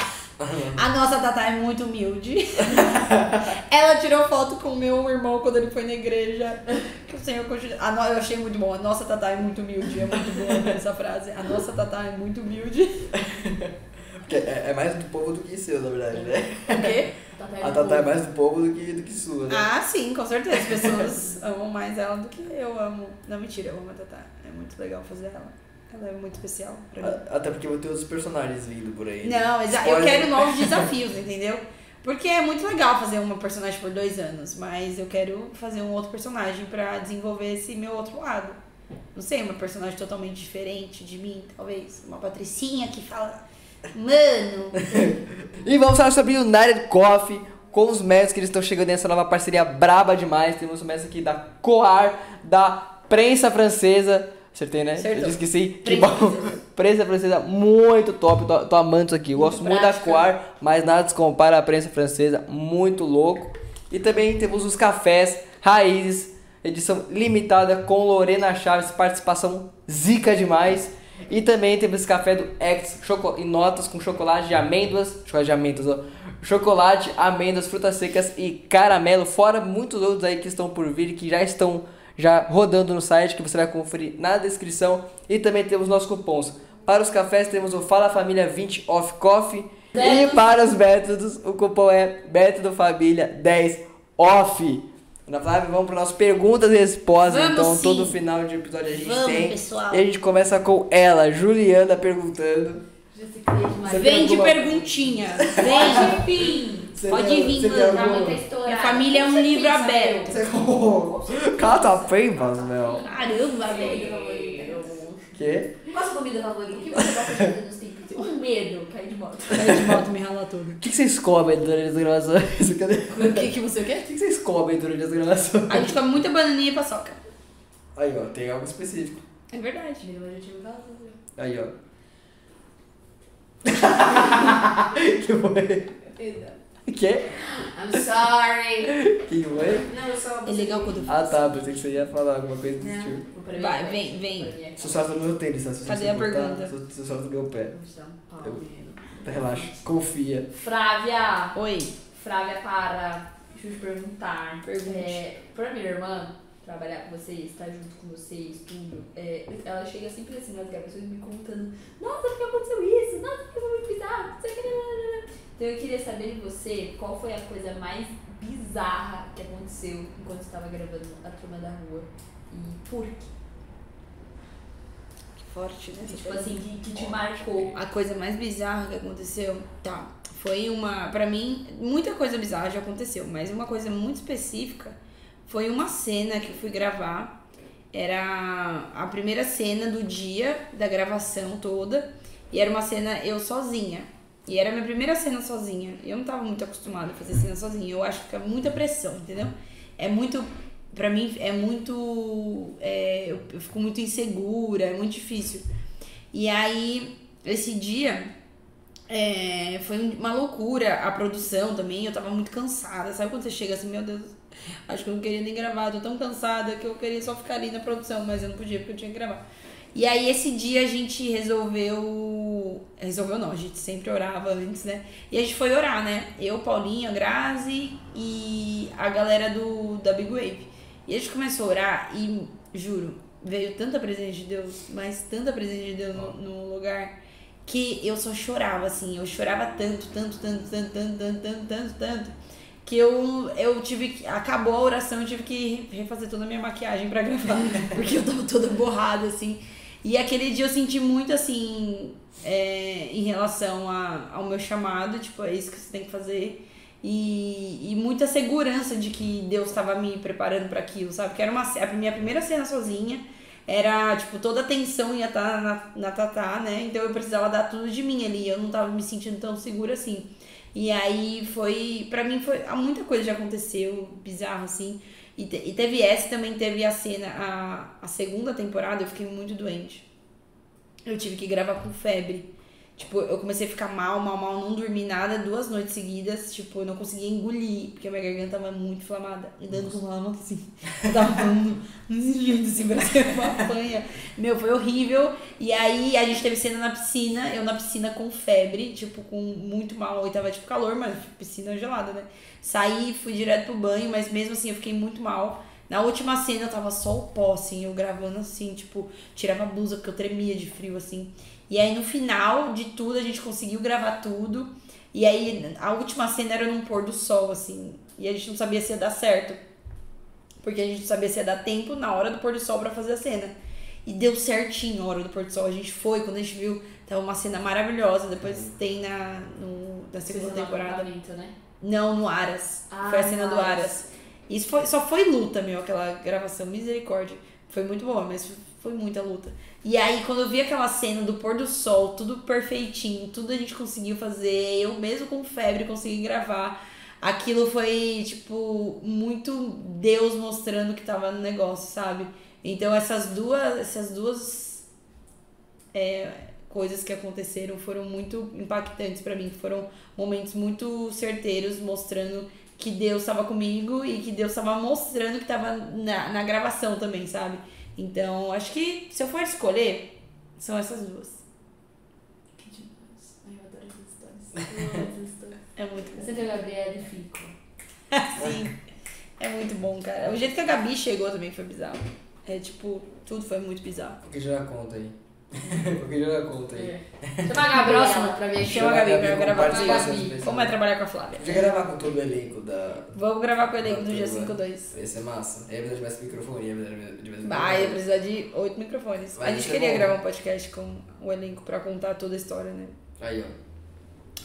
A nossa Tatá é muito humilde. Ela tirou foto com o meu irmão quando ele foi na igreja. Que o Senhor continua. No- Eu achei muito bom. A nossa Tatá é muito humilde. É muito boa essa frase. A nossa Tatá é muito humilde. Porque é, é mais do povo do que seu, na verdade, né? O quê? A Tatá é mais do povo do que, do que sua, né? Ah, sim, com certeza. As pessoas amam mais ela do que eu amo. Não, mentira, eu amo a Tatá. É muito legal fazer ela. Ela é muito especial pra mim. Até porque vão ter outros personagens vindo por aí. né? Não, exa- eu quero novos desafios, entendeu? Porque é muito legal fazer uma personagem por dois anos, mas eu quero fazer um outro personagem pra desenvolver esse meu outro lado. Não sei, uma personagem totalmente diferente de mim, talvez. Uma patricinha que fala, mano, E vamos falar sobre o United Coffee com os mestres que eles estão chegando nessa nova parceria braba demais. Temos o mestre aqui da Coar, da prensa francesa. Acertei, né? Acertou. Eu esqueci. Que Prensa bom. prensa francesa, muito top. Tô, tô amando isso aqui. Eu Muito Gosto muito da prática. Coar, mas nada se compara à prensa francesa. Muito louco. E também temos os cafés raízes, edição limitada com Lorena Chaves, participação zica demais. E também temos esse café do X em notas com chocolate de amêndoas, chocolate de amêndoas, ó. Chocolate, amêndoas, frutas secas e caramelo, fora muitos outros aí que estão por vir e que já estão já rodando no site que você vai conferir na descrição. E também temos nossos cupons. Para os cafés temos o Fala Família 20 Off Coffee. E para os métodos, o cupom é Método Família 10 Off. Na Flávia, vamos para nossas perguntas e respostas. Vamos então, sim. todo final de episódio a gente Vamos, tem. pessoal. E a gente começa com ela, Juliana, perguntando. Já. Você vem de alguma- perguntinha. Vem. Enfim. Você Pode vir, você mano, Pra alguma- manter estourado. Minha família é um Com livro certeza, aberto. Você... Cata peimas, meu. Caramba, velho. Quê? Qual a sua comida favorita? O que você gosta de fazer nos tempos? Um medo, cair de moto. Cair de moto me rala todo. O que que vocês comem durante as gravações? O que, que você quer? O que que vocês comem durante as gravações? A gente come muita bananinha e paçoca. Aí, ó, tem algo específico. É verdade. Objetivo é casa. Aí, ó. que foi? Que? I'm sorry. Que foi? Não, eu só. É legal quando eu Ah, tá, pensei que você ia falar alguma coisa desse Não. tipo. Vou pra minha Vai, vem, vem. Solta no meu tênis, tá? Se Cadê você a botar, pergunta? Você solta no meu pé. Um Eu- menino. Relaxa, confia. Frávia. Oi. Frávia, para. Deixa eu te perguntar. Pergunte. É, pra minha irmã trabalhar com vocês, estar junto com vocês, tudo, é, ela chega sempre assim nas gravações me contando: Nossa, porque aconteceu isso? Nossa, porque foi muito bizarro. que, nananana." Então eu queria saber de você qual foi a coisa mais bizarra que aconteceu enquanto estava gravando A Turma da Rua e por quê? Que forte, né? Tipo assim, que, que te marcou. A coisa mais bizarra que aconteceu, tá, foi uma, pra mim, muita coisa bizarra já aconteceu, mas uma coisa muito específica foi uma cena que eu fui gravar. Era a primeira cena do dia da gravação toda, e era uma cena eu sozinha. E era a minha primeira cena sozinha. Eu não tava muito acostumada a fazer cena sozinha. Eu acho que fica muita pressão, entendeu? É muito. Pra mim é muito. é, eu, eu fico muito insegura, é muito difícil. E aí, esse dia é, foi uma loucura. A produção também, eu tava muito cansada. Sabe quando você chega assim, meu Deus, acho que eu não queria nem gravar, tô tão cansada que eu queria só ficar ali na produção, mas eu não podia porque eu tinha que gravar. E aí esse dia a gente resolveu. Resolveu não, a gente sempre orava antes, né? E a gente foi orar, né? Eu, Paulinho, a Grazi e a galera do, da Big Wave. E a gente começou a orar e, juro, veio tanta presença de Deus, mas tanta presença de Deus no, no lugar, que eu só chorava, assim. Eu chorava tanto, tanto, tanto, tanto, tanto, tanto, tanto, tanto, tanto, que eu, eu tive que. Acabou a oração, eu tive que refazer toda a minha maquiagem pra gravar, porque eu tava toda borrada, assim. E aquele dia eu senti muito assim, é, em relação a, ao meu chamado, tipo, é isso que você tem que fazer. E, e muita segurança de que Deus estava me preparando para aquilo, sabe? Que era uma, a minha primeira cena sozinha, era, tipo, toda a tensão ia estar na, na Tatá, né? Então eu precisava dar tudo de mim ali, eu não tava me sentindo tão segura assim. E aí foi, pra mim foi, muita coisa já aconteceu, bizarro assim. E, e teve essa, também teve a cena, a, a segunda temporada eu fiquei muito doente. Eu tive que gravar com febre. Tipo, eu comecei a ficar mal, mal, mal, não dormi nada duas noites seguidas. Tipo, eu não conseguia engolir, porque a minha garganta tava muito inflamada. E dando com mão assim. Eu tava falando nesse jeito assim, parecia uma panha. Meu, foi horrível. E aí a gente teve cena na piscina, eu na piscina com febre, tipo, com muito mal. E tava tipo calor, mas piscina gelada, né? Saí, fui direto pro banho, mas mesmo assim eu fiquei muito mal. Na última cena eu tava só o pó, assim, eu gravando assim, tipo, tirava a blusa porque eu tremia de frio, assim. E aí no final de tudo a gente conseguiu gravar tudo. E aí a última cena era num pôr do sol, assim. E a gente não sabia se ia dar certo. Porque a gente não sabia se ia dar tempo na hora do pôr do sol pra fazer a cena. E deu certinho a hora do pôr do sol. A gente foi, quando a gente viu, tava uma cena maravilhosa. Depois tem na, no, na segunda Vocês temporada. né? Não, no Aras. Ah, foi a cena do Aras. Aras. Isso foi, só foi luta, meu, aquela gravação. Misericórdia. Foi muito boa, mas foi muita luta. E aí, quando eu vi aquela cena do pôr do sol, tudo perfeitinho, tudo a gente conseguiu fazer, eu mesmo com febre consegui gravar. Aquilo foi, tipo, muito Deus mostrando que tava no negócio, sabe? Então essas duas, essas duas é, coisas que aconteceram foram muito impactantes pra mim, foram momentos muito certeiros mostrando que Deus estava comigo e que Deus estava mostrando que estava na, na gravação também, sabe? Então, acho que se eu for escolher, são essas duas. Que demais. Ai, eu adoro essas histórias. Eu amo essas histórias. É muito bom. sentei o Gabriel e fico. Sim. É muito bom, cara. O jeito que a Gabi chegou também foi bizarro. É tipo, tudo foi muito bizarro. Porque já conta aí. Porque já conta aí. Chama a Gabriela pra ver Chama a Gabi pra com gravar comigo. especial. Como é trabalhar com a Flávia? Podia gravar com todo o elenco da. Vamos gravar com o elenco do dia turma. 52. Ia ser massa. Aí precisa de mais microfone, ia precisar de mais Vai, ia precisar de oito microfones. Vai a gente ser queria bom. gravar um podcast com o elenco pra contar toda a história, né? Aí,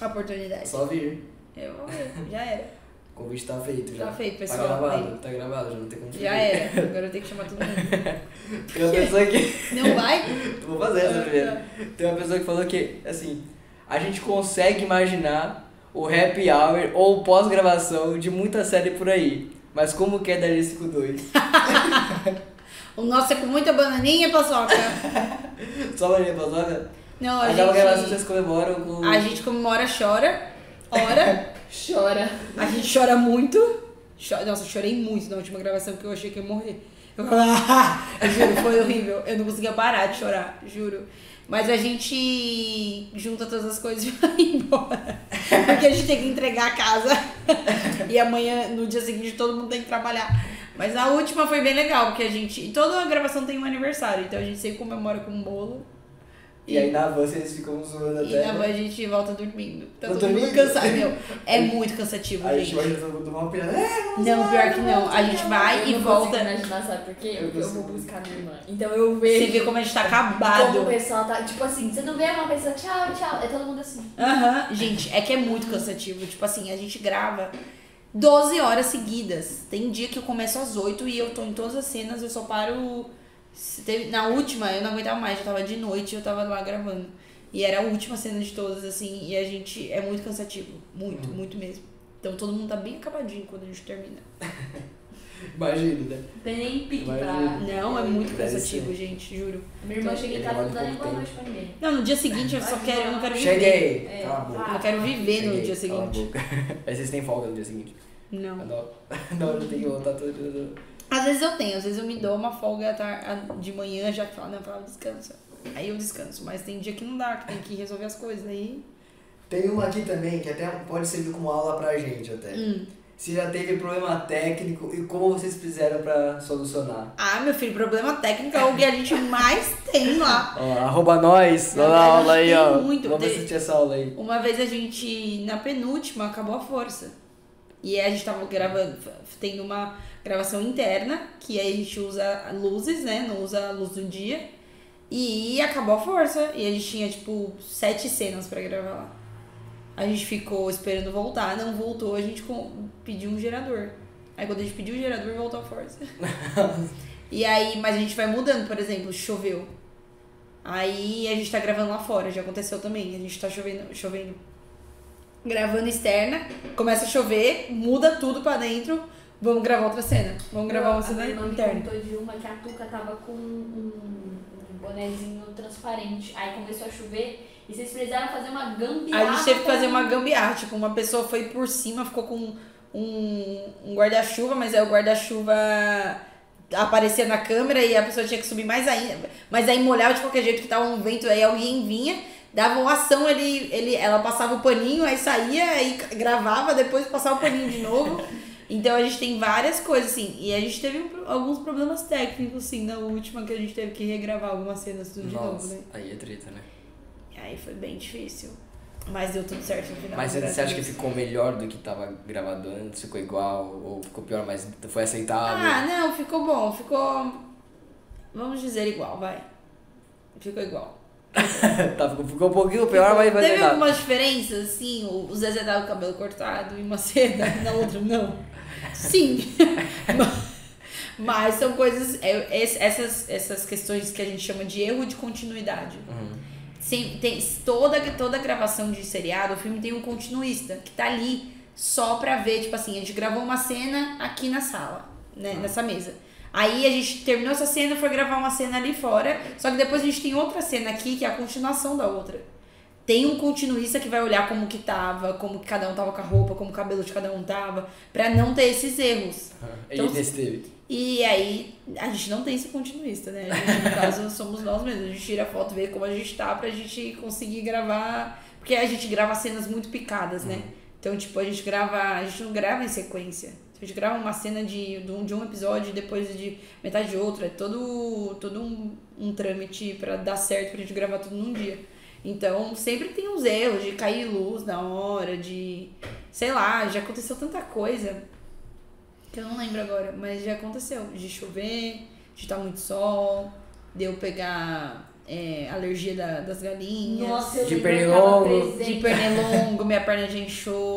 ó. A oportunidade. Só vir. Eu vou ver, já era. O convite tá feito já. Tá feito, Tá pessoal. gravado, Aí. tá gravado, já não tem como Já fugir. era. Agora eu tenho que chamar todo mundo. Tem uma pessoa que. Não vai? Vou fazer essa primeiro. Tem uma pessoa que falou que, assim, a gente consegue imaginar o happy hour ou pós-gravação de muita série por aí. Mas como que é da G52? O nosso é com muita bananinha, paçoca. Só Maria Pazoca? Não, a Aquela gravação gente. vocês comemoram com. A gente comemora, chora. Ora. Chora. A gente chora muito. Cho- Nossa, eu chorei muito na última gravação porque eu achei que ia morrer. Eu, eu juro, foi horrível. Eu não conseguia parar de chorar, juro. Mas a gente junta todas as coisas e vai embora. Porque a gente tem que entregar a casa. E amanhã, no dia seguinte, todo mundo tem que trabalhar. Mas a última foi bem legal, porque a gente. Toda a gravação tem um aniversário, então a gente sempre comemora com um bolo. E aí na van vocês ficam zoando E até. na né? van a gente volta dormindo. Tá todo mundo cansado, meu. É muito cansativo, a gente todo mundo uma pilha. É, Não, pior que não. A gente vai e volta. imaginar, sabe por quê? Eu eu vou buscar minha irmã. Então eu vejo. Você vê como a gente tá Como acabado. o pessoal tá. Tipo assim, você não vê uma pessoa, tchau, tchau. É todo mundo assim. Aham. Gente, é que é muito cansativo. Tipo assim, a gente grava 12 horas seguidas. Tem dia que eu começo às 8 e eu tô em todas as cenas, eu só paro. Se teve- Na última, eu não aguentava mais, já tava de noite eu tava lá gravando. E era a última cena de todas, assim, e a gente. É muito cansativo. Muito, muito mesmo. Então todo mundo tá bem acabadinho quando a gente termina. Imagina, né? Não tem pique pra. Não, é muito Deve cansativo, gente, juro. Minha irmã chega em casa e não dá nem boa noite pra ninguém. Não, no dia seguinte eu só quero, eu não quero viver. Cheguei! É. Cala a boca. Eu não quero viver no Cheguei, dia cala a seguinte. boca. Aí vocês têm folga no dia seguinte. Não. Não, não, não tem que voltar todo. Às vezes eu tenho, às vezes eu me dou uma folga de manhã já que fala, não, fala, descansa. Aí eu descanso, mas tem dia que não dá, que tem que resolver as coisas. Aí. Tem uma aqui também que até pode servir como aula pra gente até. Hum. Se já teve problema técnico e como vocês fizeram pra solucionar. Ah, meu filho, problema técnico é o que a gente mais tem lá. Ó, arroba nós, olha a aula aí, ó. muito, Vamos assistir essa aula aí. Uma vez a gente, na penúltima, acabou a força. E aí a gente tava gravando, tendo uma gravação interna, que aí a gente usa luzes, né? Não usa a luz do dia. E acabou a força. E a gente tinha, tipo, sete cenas pra gravar lá. A gente ficou esperando voltar, não voltou, a gente pediu um gerador. Aí quando a gente pediu o gerador, voltou a força. e aí, mas a gente vai mudando, por exemplo, choveu. Aí a gente tá gravando lá fora, já aconteceu também. A gente tá chovendo, chovendo. Gravando externa, começa a chover, muda tudo pra dentro. Vamos gravar outra cena. Vamos gravar uma cena interna. contou de uma que a Tuca tava com um, um bonezinho transparente. Aí começou a chover e vocês precisaram fazer uma gambiarra. A gente teve que fazer uma gambiarra. Tipo, uma pessoa foi por cima, ficou com um, um guarda-chuva, mas aí o guarda-chuva aparecia na câmera e a pessoa tinha que subir mais ainda. Mas aí molhava de qualquer jeito que tava um vento, aí alguém vinha, dava uma ação, ele, ele, ela passava o paninho, aí saía, aí gravava, depois passava o paninho de novo. Então a gente tem várias coisas, assim. E a gente teve um alguns problemas técnicos, sim, na última que a gente teve que regravar algumas cenas tudo de novo, Nossa, né? aí é treta, né? E aí foi bem difícil. Mas deu tudo certo no final. Mas você, acha que ficou melhor do que tava gravado antes? Ficou igual? Ou ficou pior, mas foi aceitável? Ah, não, ficou bom. Ficou. Vamos dizer igual, vai. Ficou igual. tá, ficou, um pouquinho pior, mas vai Teve aceitável. algumas diferenças, assim, o Zezé tava com o cabelo cortado e uma cena, na outra não. Sim. Mas são coisas. é, es- essas, essas questões que a gente chama de erro de continuidade. Uhum. Sim, tem, toda, toda gravação de seriado, o filme tem um continuista que tá ali só pra ver, tipo assim, a gente gravou uma cena aqui na sala, né, nessa mesa. Aí a gente terminou essa cena, foi gravar uma cena ali fora, só que depois a gente tem outra cena aqui que é a continuação da outra. Tem um continuista que vai olhar como que tava, como que cada um tava com a roupa, como o cabelo de cada um tava, pra não ter esses erros. E Então, teve. E aí, a gente não tem esse continuista, né? Gente, no caso, somos nós mesmos. A gente tira a foto, vê como a gente tá pra gente conseguir gravar. Porque a gente grava cenas muito picadas, né? Então, tipo, a gente grava. A gente não grava em sequência. A gente grava uma cena de, de, um, de um episódio e depois de metade de outro. É todo, todo um, um trâmite pra dar certo pra gente gravar tudo num dia. Então, sempre tem uns erros de cair luz na hora, de. Sei lá, já aconteceu tanta coisa que eu não lembro agora, mas já aconteceu. De chover, de estar muito sol, de eu pegar. é, alergia da- das galinhas. Nossa, eu De pernilongo. De pernilongo, minha perna já inchou.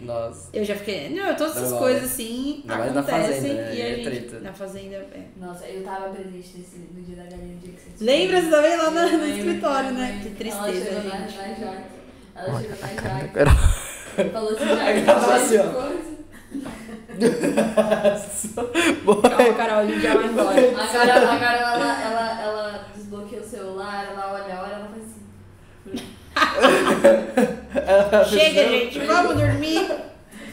Nossa. Eu já fiquei. Não, todas essas Normal. coisas assim Ainda mais na acontecem. fazenda, né? E a É gente. treta. Na fazenda, é. Nossa, eu tava presente nesse, no dia da galinha, no dia que você Lembra? Você também lá no, no escritório, né? Que tristeza, Ela chegou na, gente. na Jaque. Ela chegou na Jaque. Falou assim, Jaque, Ela faz assim, ó. Calma, Carol, a gente já vai embora. A Carol, a Carol ela, ela, ela desbloqueia o celular, ela olha a hora, ela faz assim. Chega, gente, vamos dormir.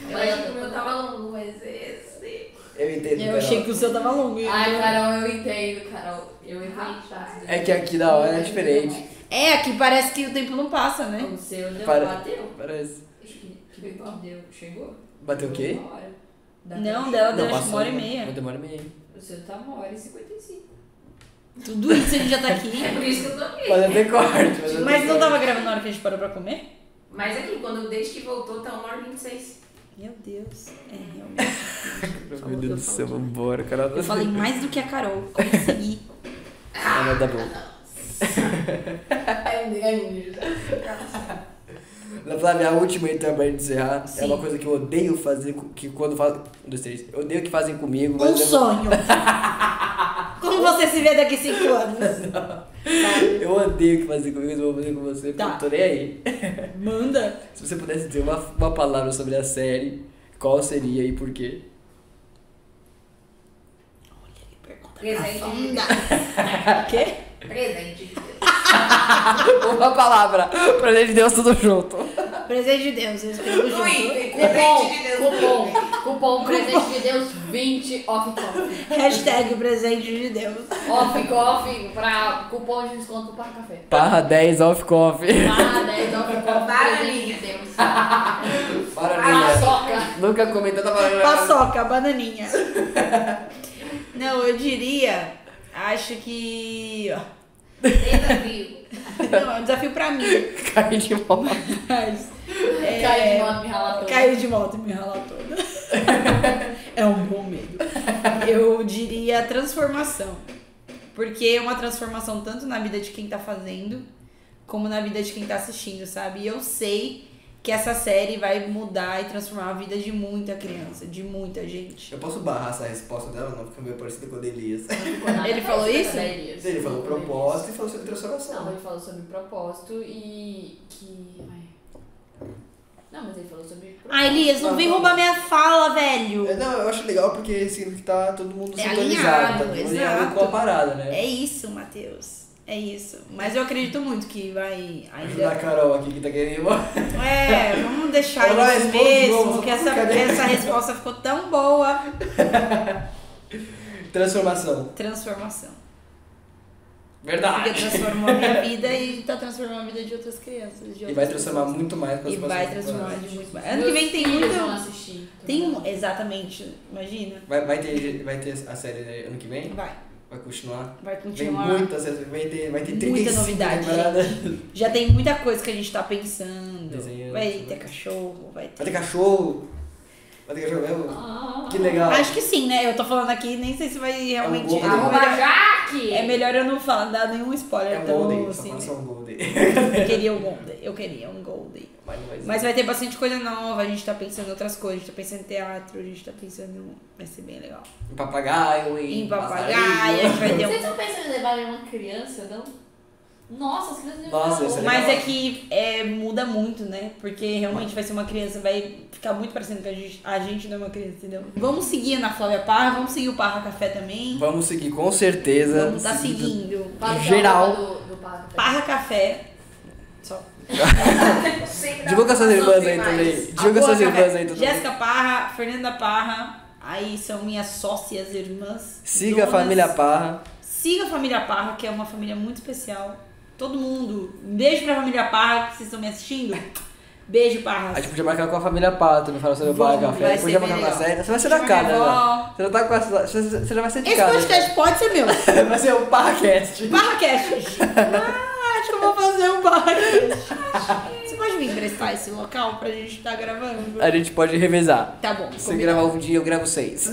Eu achei que o meu tava longo, mas esse. Eu entendo, Eu Carol. achei que o seu tava longo. Ai, Carol, eu entendo, Carol. Eu entendo. É que aqui da hora é diferente. É, aqui parece que o tempo não passa, né? O seu deu, Para- bateu? Parece. Deu. Chegou? Bateu o quê? Uma hora. Da Não, dela deu acho uma hora e meia. Uma hora e meia. O seu tá uma hora e cinquenta e cinco. Tudo isso a gente já tá aqui. É por isso que eu tô aqui. Pode até corte. Mas não tava gravando na hora que a gente parou pra comer? Mas aqui, quando desde que voltou, tá 1 hora e 26. Meu Deus. É, realmente. Meu Deus do céu, vambora, Carol. Eu falei mais do que a Carol. Consegui. Ah, mas tá bom. Na Flávia, a última então pra gente encerrar é Sim. uma coisa que eu odeio fazer, que quando fazem. Um, dois, três. Eu odeio que fazem comigo, mas Um eu, sonho. Como você se vê daqui cinco anos? Eu odeio que fazem comigo, mas eu vou fazer com você, porque Tá. eu tô nem aí. Manda. Se você pudesse dizer uma, uma palavra sobre a série, qual seria e por quê? Pergunta Presente. profunda. O quê? Presente. uma palavra! Presente de Deus tudo junto. Presente de Deus, eu escrevo junto. Muito. Cupom, Presente de Deus. cupom, cupom, presente de Deus, 20 off coffee. Hashtag presente de Deus. Off coffee pra cupom de desconto para café. Parra 10 off coffee. Ah, 10 off coffee, presente de Deus. Maravilha. Paçoca. Nunca comentou da palavra. Paçoca, bananinha. Não, eu diria. Acho que. Desafio. Não, é um desafio pra mim. Cai de moto. Mas. é, Cai de moto, me rala toda. Caiu de moto e me rala toda. é um bom medo. Eu diria transformação. Porque é uma transformação tanto na vida de quem tá fazendo, como na vida de quem tá assistindo, sabe? E eu sei que essa série vai mudar e transformar a vida de muita criança, de muita gente. Eu posso barrar essa resposta dela? Não, fica meio parecida com a da Elias. Ele falou isso? Ele falou propósito e falou sobre transformação. Não, ele falou sobre propósito e que. ai. Não, mas ele falou sobre. Ah, Elias, não vem roubar minha fala, velho. É, Não, eu acho legal porque significa que tá todo mundo É sintonizado, alinhado, tá todo mundo alinhado com a parada, né? É isso, Matheus. É isso. Mas eu acredito muito que vai Ajudar a ainda. Carol aqui que tá querendo. É, vamos deixar Ela isso mesmo, novo, que só essa, essa resposta ficou tão boa. Transformação. Transformação. Porque Verdade. transformou a minha vida e tá transformando a vida de outras crianças. De E outras vai transformar pessoas. muito mais com as E vai transformar de muito mais. Ano que vem tem muito. Assistir. Tem um. Exatamente, imagina. Vai, vai, ter, vai ter a série né, ano que vem? Vai. Vai continuar? Vai Vem continuar. muita série, vai ter, vai ter Muita 35 novidade. Já tem muita coisa que a gente tá pensando. Desenhando, vai ter cachorro, vai ter. Vai ter cachorro. Vai ter cachorro mesmo? Que legal. Acho que sim, né? Eu tô falando aqui, nem sei se vai realmente. Golden. é, Arroba melhor, Jaque! é melhor eu não falar, dar nenhum É spoiler. um então, Golden, assim, né? só um Golden. Eu queria um Golden. Eu queria um Golden. Mas ser. Mas vai ter bastante coisa nova, a gente tá pensando em outras coisas, a gente tá pensando em teatro, a gente tá pensando. Vai ser bem legal. Em papagaio, em, Em papagaio, a gente vai ter Vocês um. estão pensando em levar uma criança, não? Nossa, as crianças Nossa, isso é Mas é que é, muda muito, né? Porque realmente vai ser uma criança, vai ficar muito parecendo que a gente, a gente não é uma criança, entendeu? Vamos seguir a Ana Flávia Parra, vamos seguir o Parra Café também. Vamos seguir com certeza. Vamos tá seguindo. Em geral. Do, do Parra Café. Parra Café. Só. Divulga suas irmãs aí demais. também. Divulga suas irmãs aí também. Jéssica Parra, Fernanda Parra. Aí são minhas sócias, irmãs. Siga a donas. família Parra. Siga a família Parra, que é uma família muito especial. Todo mundo. Um beijo pra família Parra, que vocês estão me assistindo. Beijo, Parra. A gente podia marcar com a família Parra também, falar sobre o Parra Café. Podia marcar uma legal. série. Você vai ser da casa, né? Você já tá com a, você você já vai ser de Esse casa. podcast pode ser meu. Vai ser o ParraCast. Barracast. Ah, acho que eu vou fazer um Barracast. Você pode me emprestar esse local pra gente estar gravando? A gente pode revezar. Tá bom. Se combinado. gravar um dia, eu gravo seis.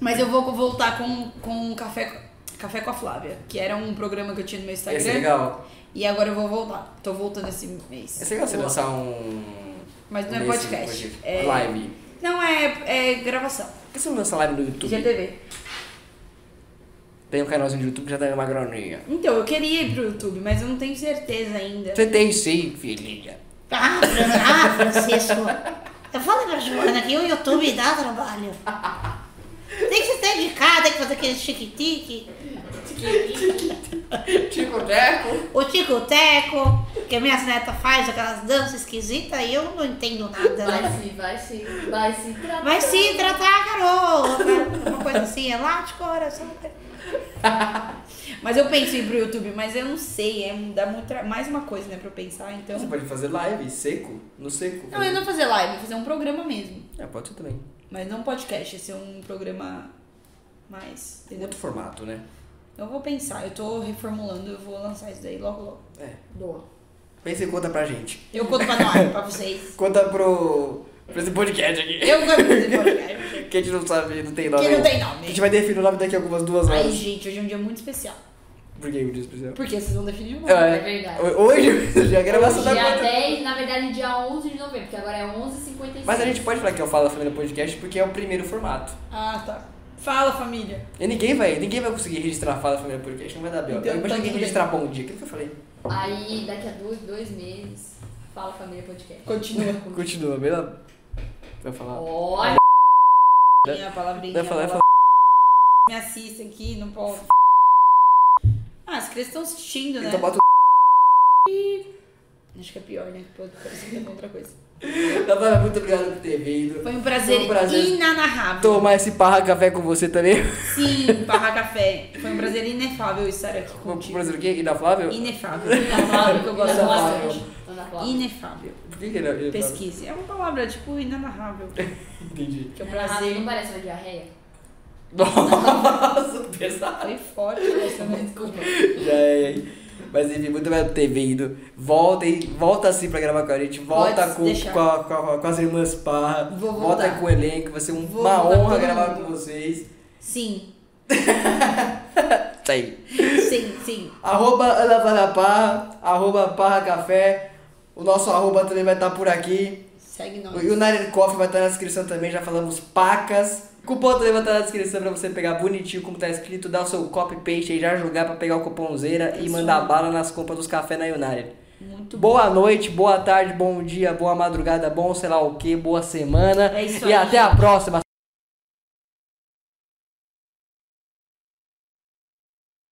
Mas eu vou voltar com, com um café. Café com a Flávia, que era um programa que eu tinha no meu Instagram. Esse é legal. E agora eu vou voltar. Tô voltando esse mês. Esse é legal você lançar um. Mas não é um podcast. esse- É... Live. Não, é, é gravação. Por que você não lança live no YouTube? GTV. Tem um canalzinho de YouTube que já tá uma graninha. Então, eu queria ir pro YouTube, mas eu não tenho certeza ainda. Você tem sim, filhinha. Ah, ah, Francisco. Eu falo pra Joana que o YouTube dá trabalho. Se dedicar, tem que fazer aquele chique-tique, Tico Teco. o tico-teco, que a minha neta faz aquelas danças esquisitas e eu não entendo nada. Vai né? se, vai se, vai se tratar. Vai se tratar, garota. Uma coisa assim, elástico, coração. Mas eu penso em ir pro YouTube, mas eu não sei, é dá muito tra- mais uma coisa, né, pra eu pensar, então. Você pode fazer live seco? No seco? Não, eu não vou fazer live, vou fazer um programa mesmo. É, pode ser também. Mas não podcast, esse é um programa Tem Entendeu? outro formato, né? Eu vou pensar, eu tô reformulando, eu vou lançar isso daí logo logo. É. Boa. Pensa e conta pra gente. Eu conto pra nós, pra vocês. Conta pro. pra esse podcast aqui. Eu conto pra esse podcast. Que a gente não sabe, não tem nome. Que não tem A nome. gente vai definir o nome daqui a algumas duas Ai, horas. gente, hoje é um dia muito especial. Por que o dia especial? Por que vocês vão definir o nome? É, É verdade. Hoje, já a gravação da Dia conta. 10, na verdade, dia 11 de novembro, porque agora é 11h56. Mas a gente pode falar que eu falo da família podcast porque é o primeiro formato. Ah, tá. Fala, família. E ninguém vai, ninguém vai conseguir registrar a fala família podcast, não vai dar bel. Então, Imagina tá ninguém tudo registrar bom dia, aquilo que eu falei. Aí, daqui a dois, dois meses, fala família podcast. Continua. Continua, bem Vai falar. Olha! Minha palavrinha. Vai falar, vai falar. Me assista aqui, não posso. Ah, as crianças estão assistindo, né? Então bota Acho que é pior, né? Pode parecer que é outra coisa. Natália, muito obrigado por ter vindo. Foi um prazer, Foi um prazer. inanarrável. Tomar esse parra café com você também. Sim, Barra Café. Foi um prazer inefável estar aqui contigo. fazer o quê? Inefável. Inefável que eu gosto Inefável. bastante. Inefável. Por que é Pesquise. É uma palavra, tipo, inanarrável. Entendi. Que é um prazer. Não parece uma diarreia? Nossa, pesado. Foi forte essa, né? Desculpa. Já é. Mas enfim, muito obrigado por ter vindo. Volta, aí, volta assim pra gravar com a gente. Volta com, com, a- com, a- com as irmãs Parra. Volta com o elenco. Vai ser um- uma honra gravar com vocês. Sim, Isso aí. sim, sim. Arroba Ana Parra. Arroba Parra Café. O nosso arroba também vai estar por aqui. Segue nós. O United Coffee vai estar na descrição também, já falamos pacas. Cupom também vai estar na descrição pra você pegar bonitinho como tá escrito, dar o seu copy paste e já jogar pra pegar o cupomzeira e mandar aí. bala nas compras dos cafés na United. Muito bom. Boa noite, boa tarde, bom dia, boa madrugada, bom sei lá o que, boa semana. É isso e aí, até a próxima.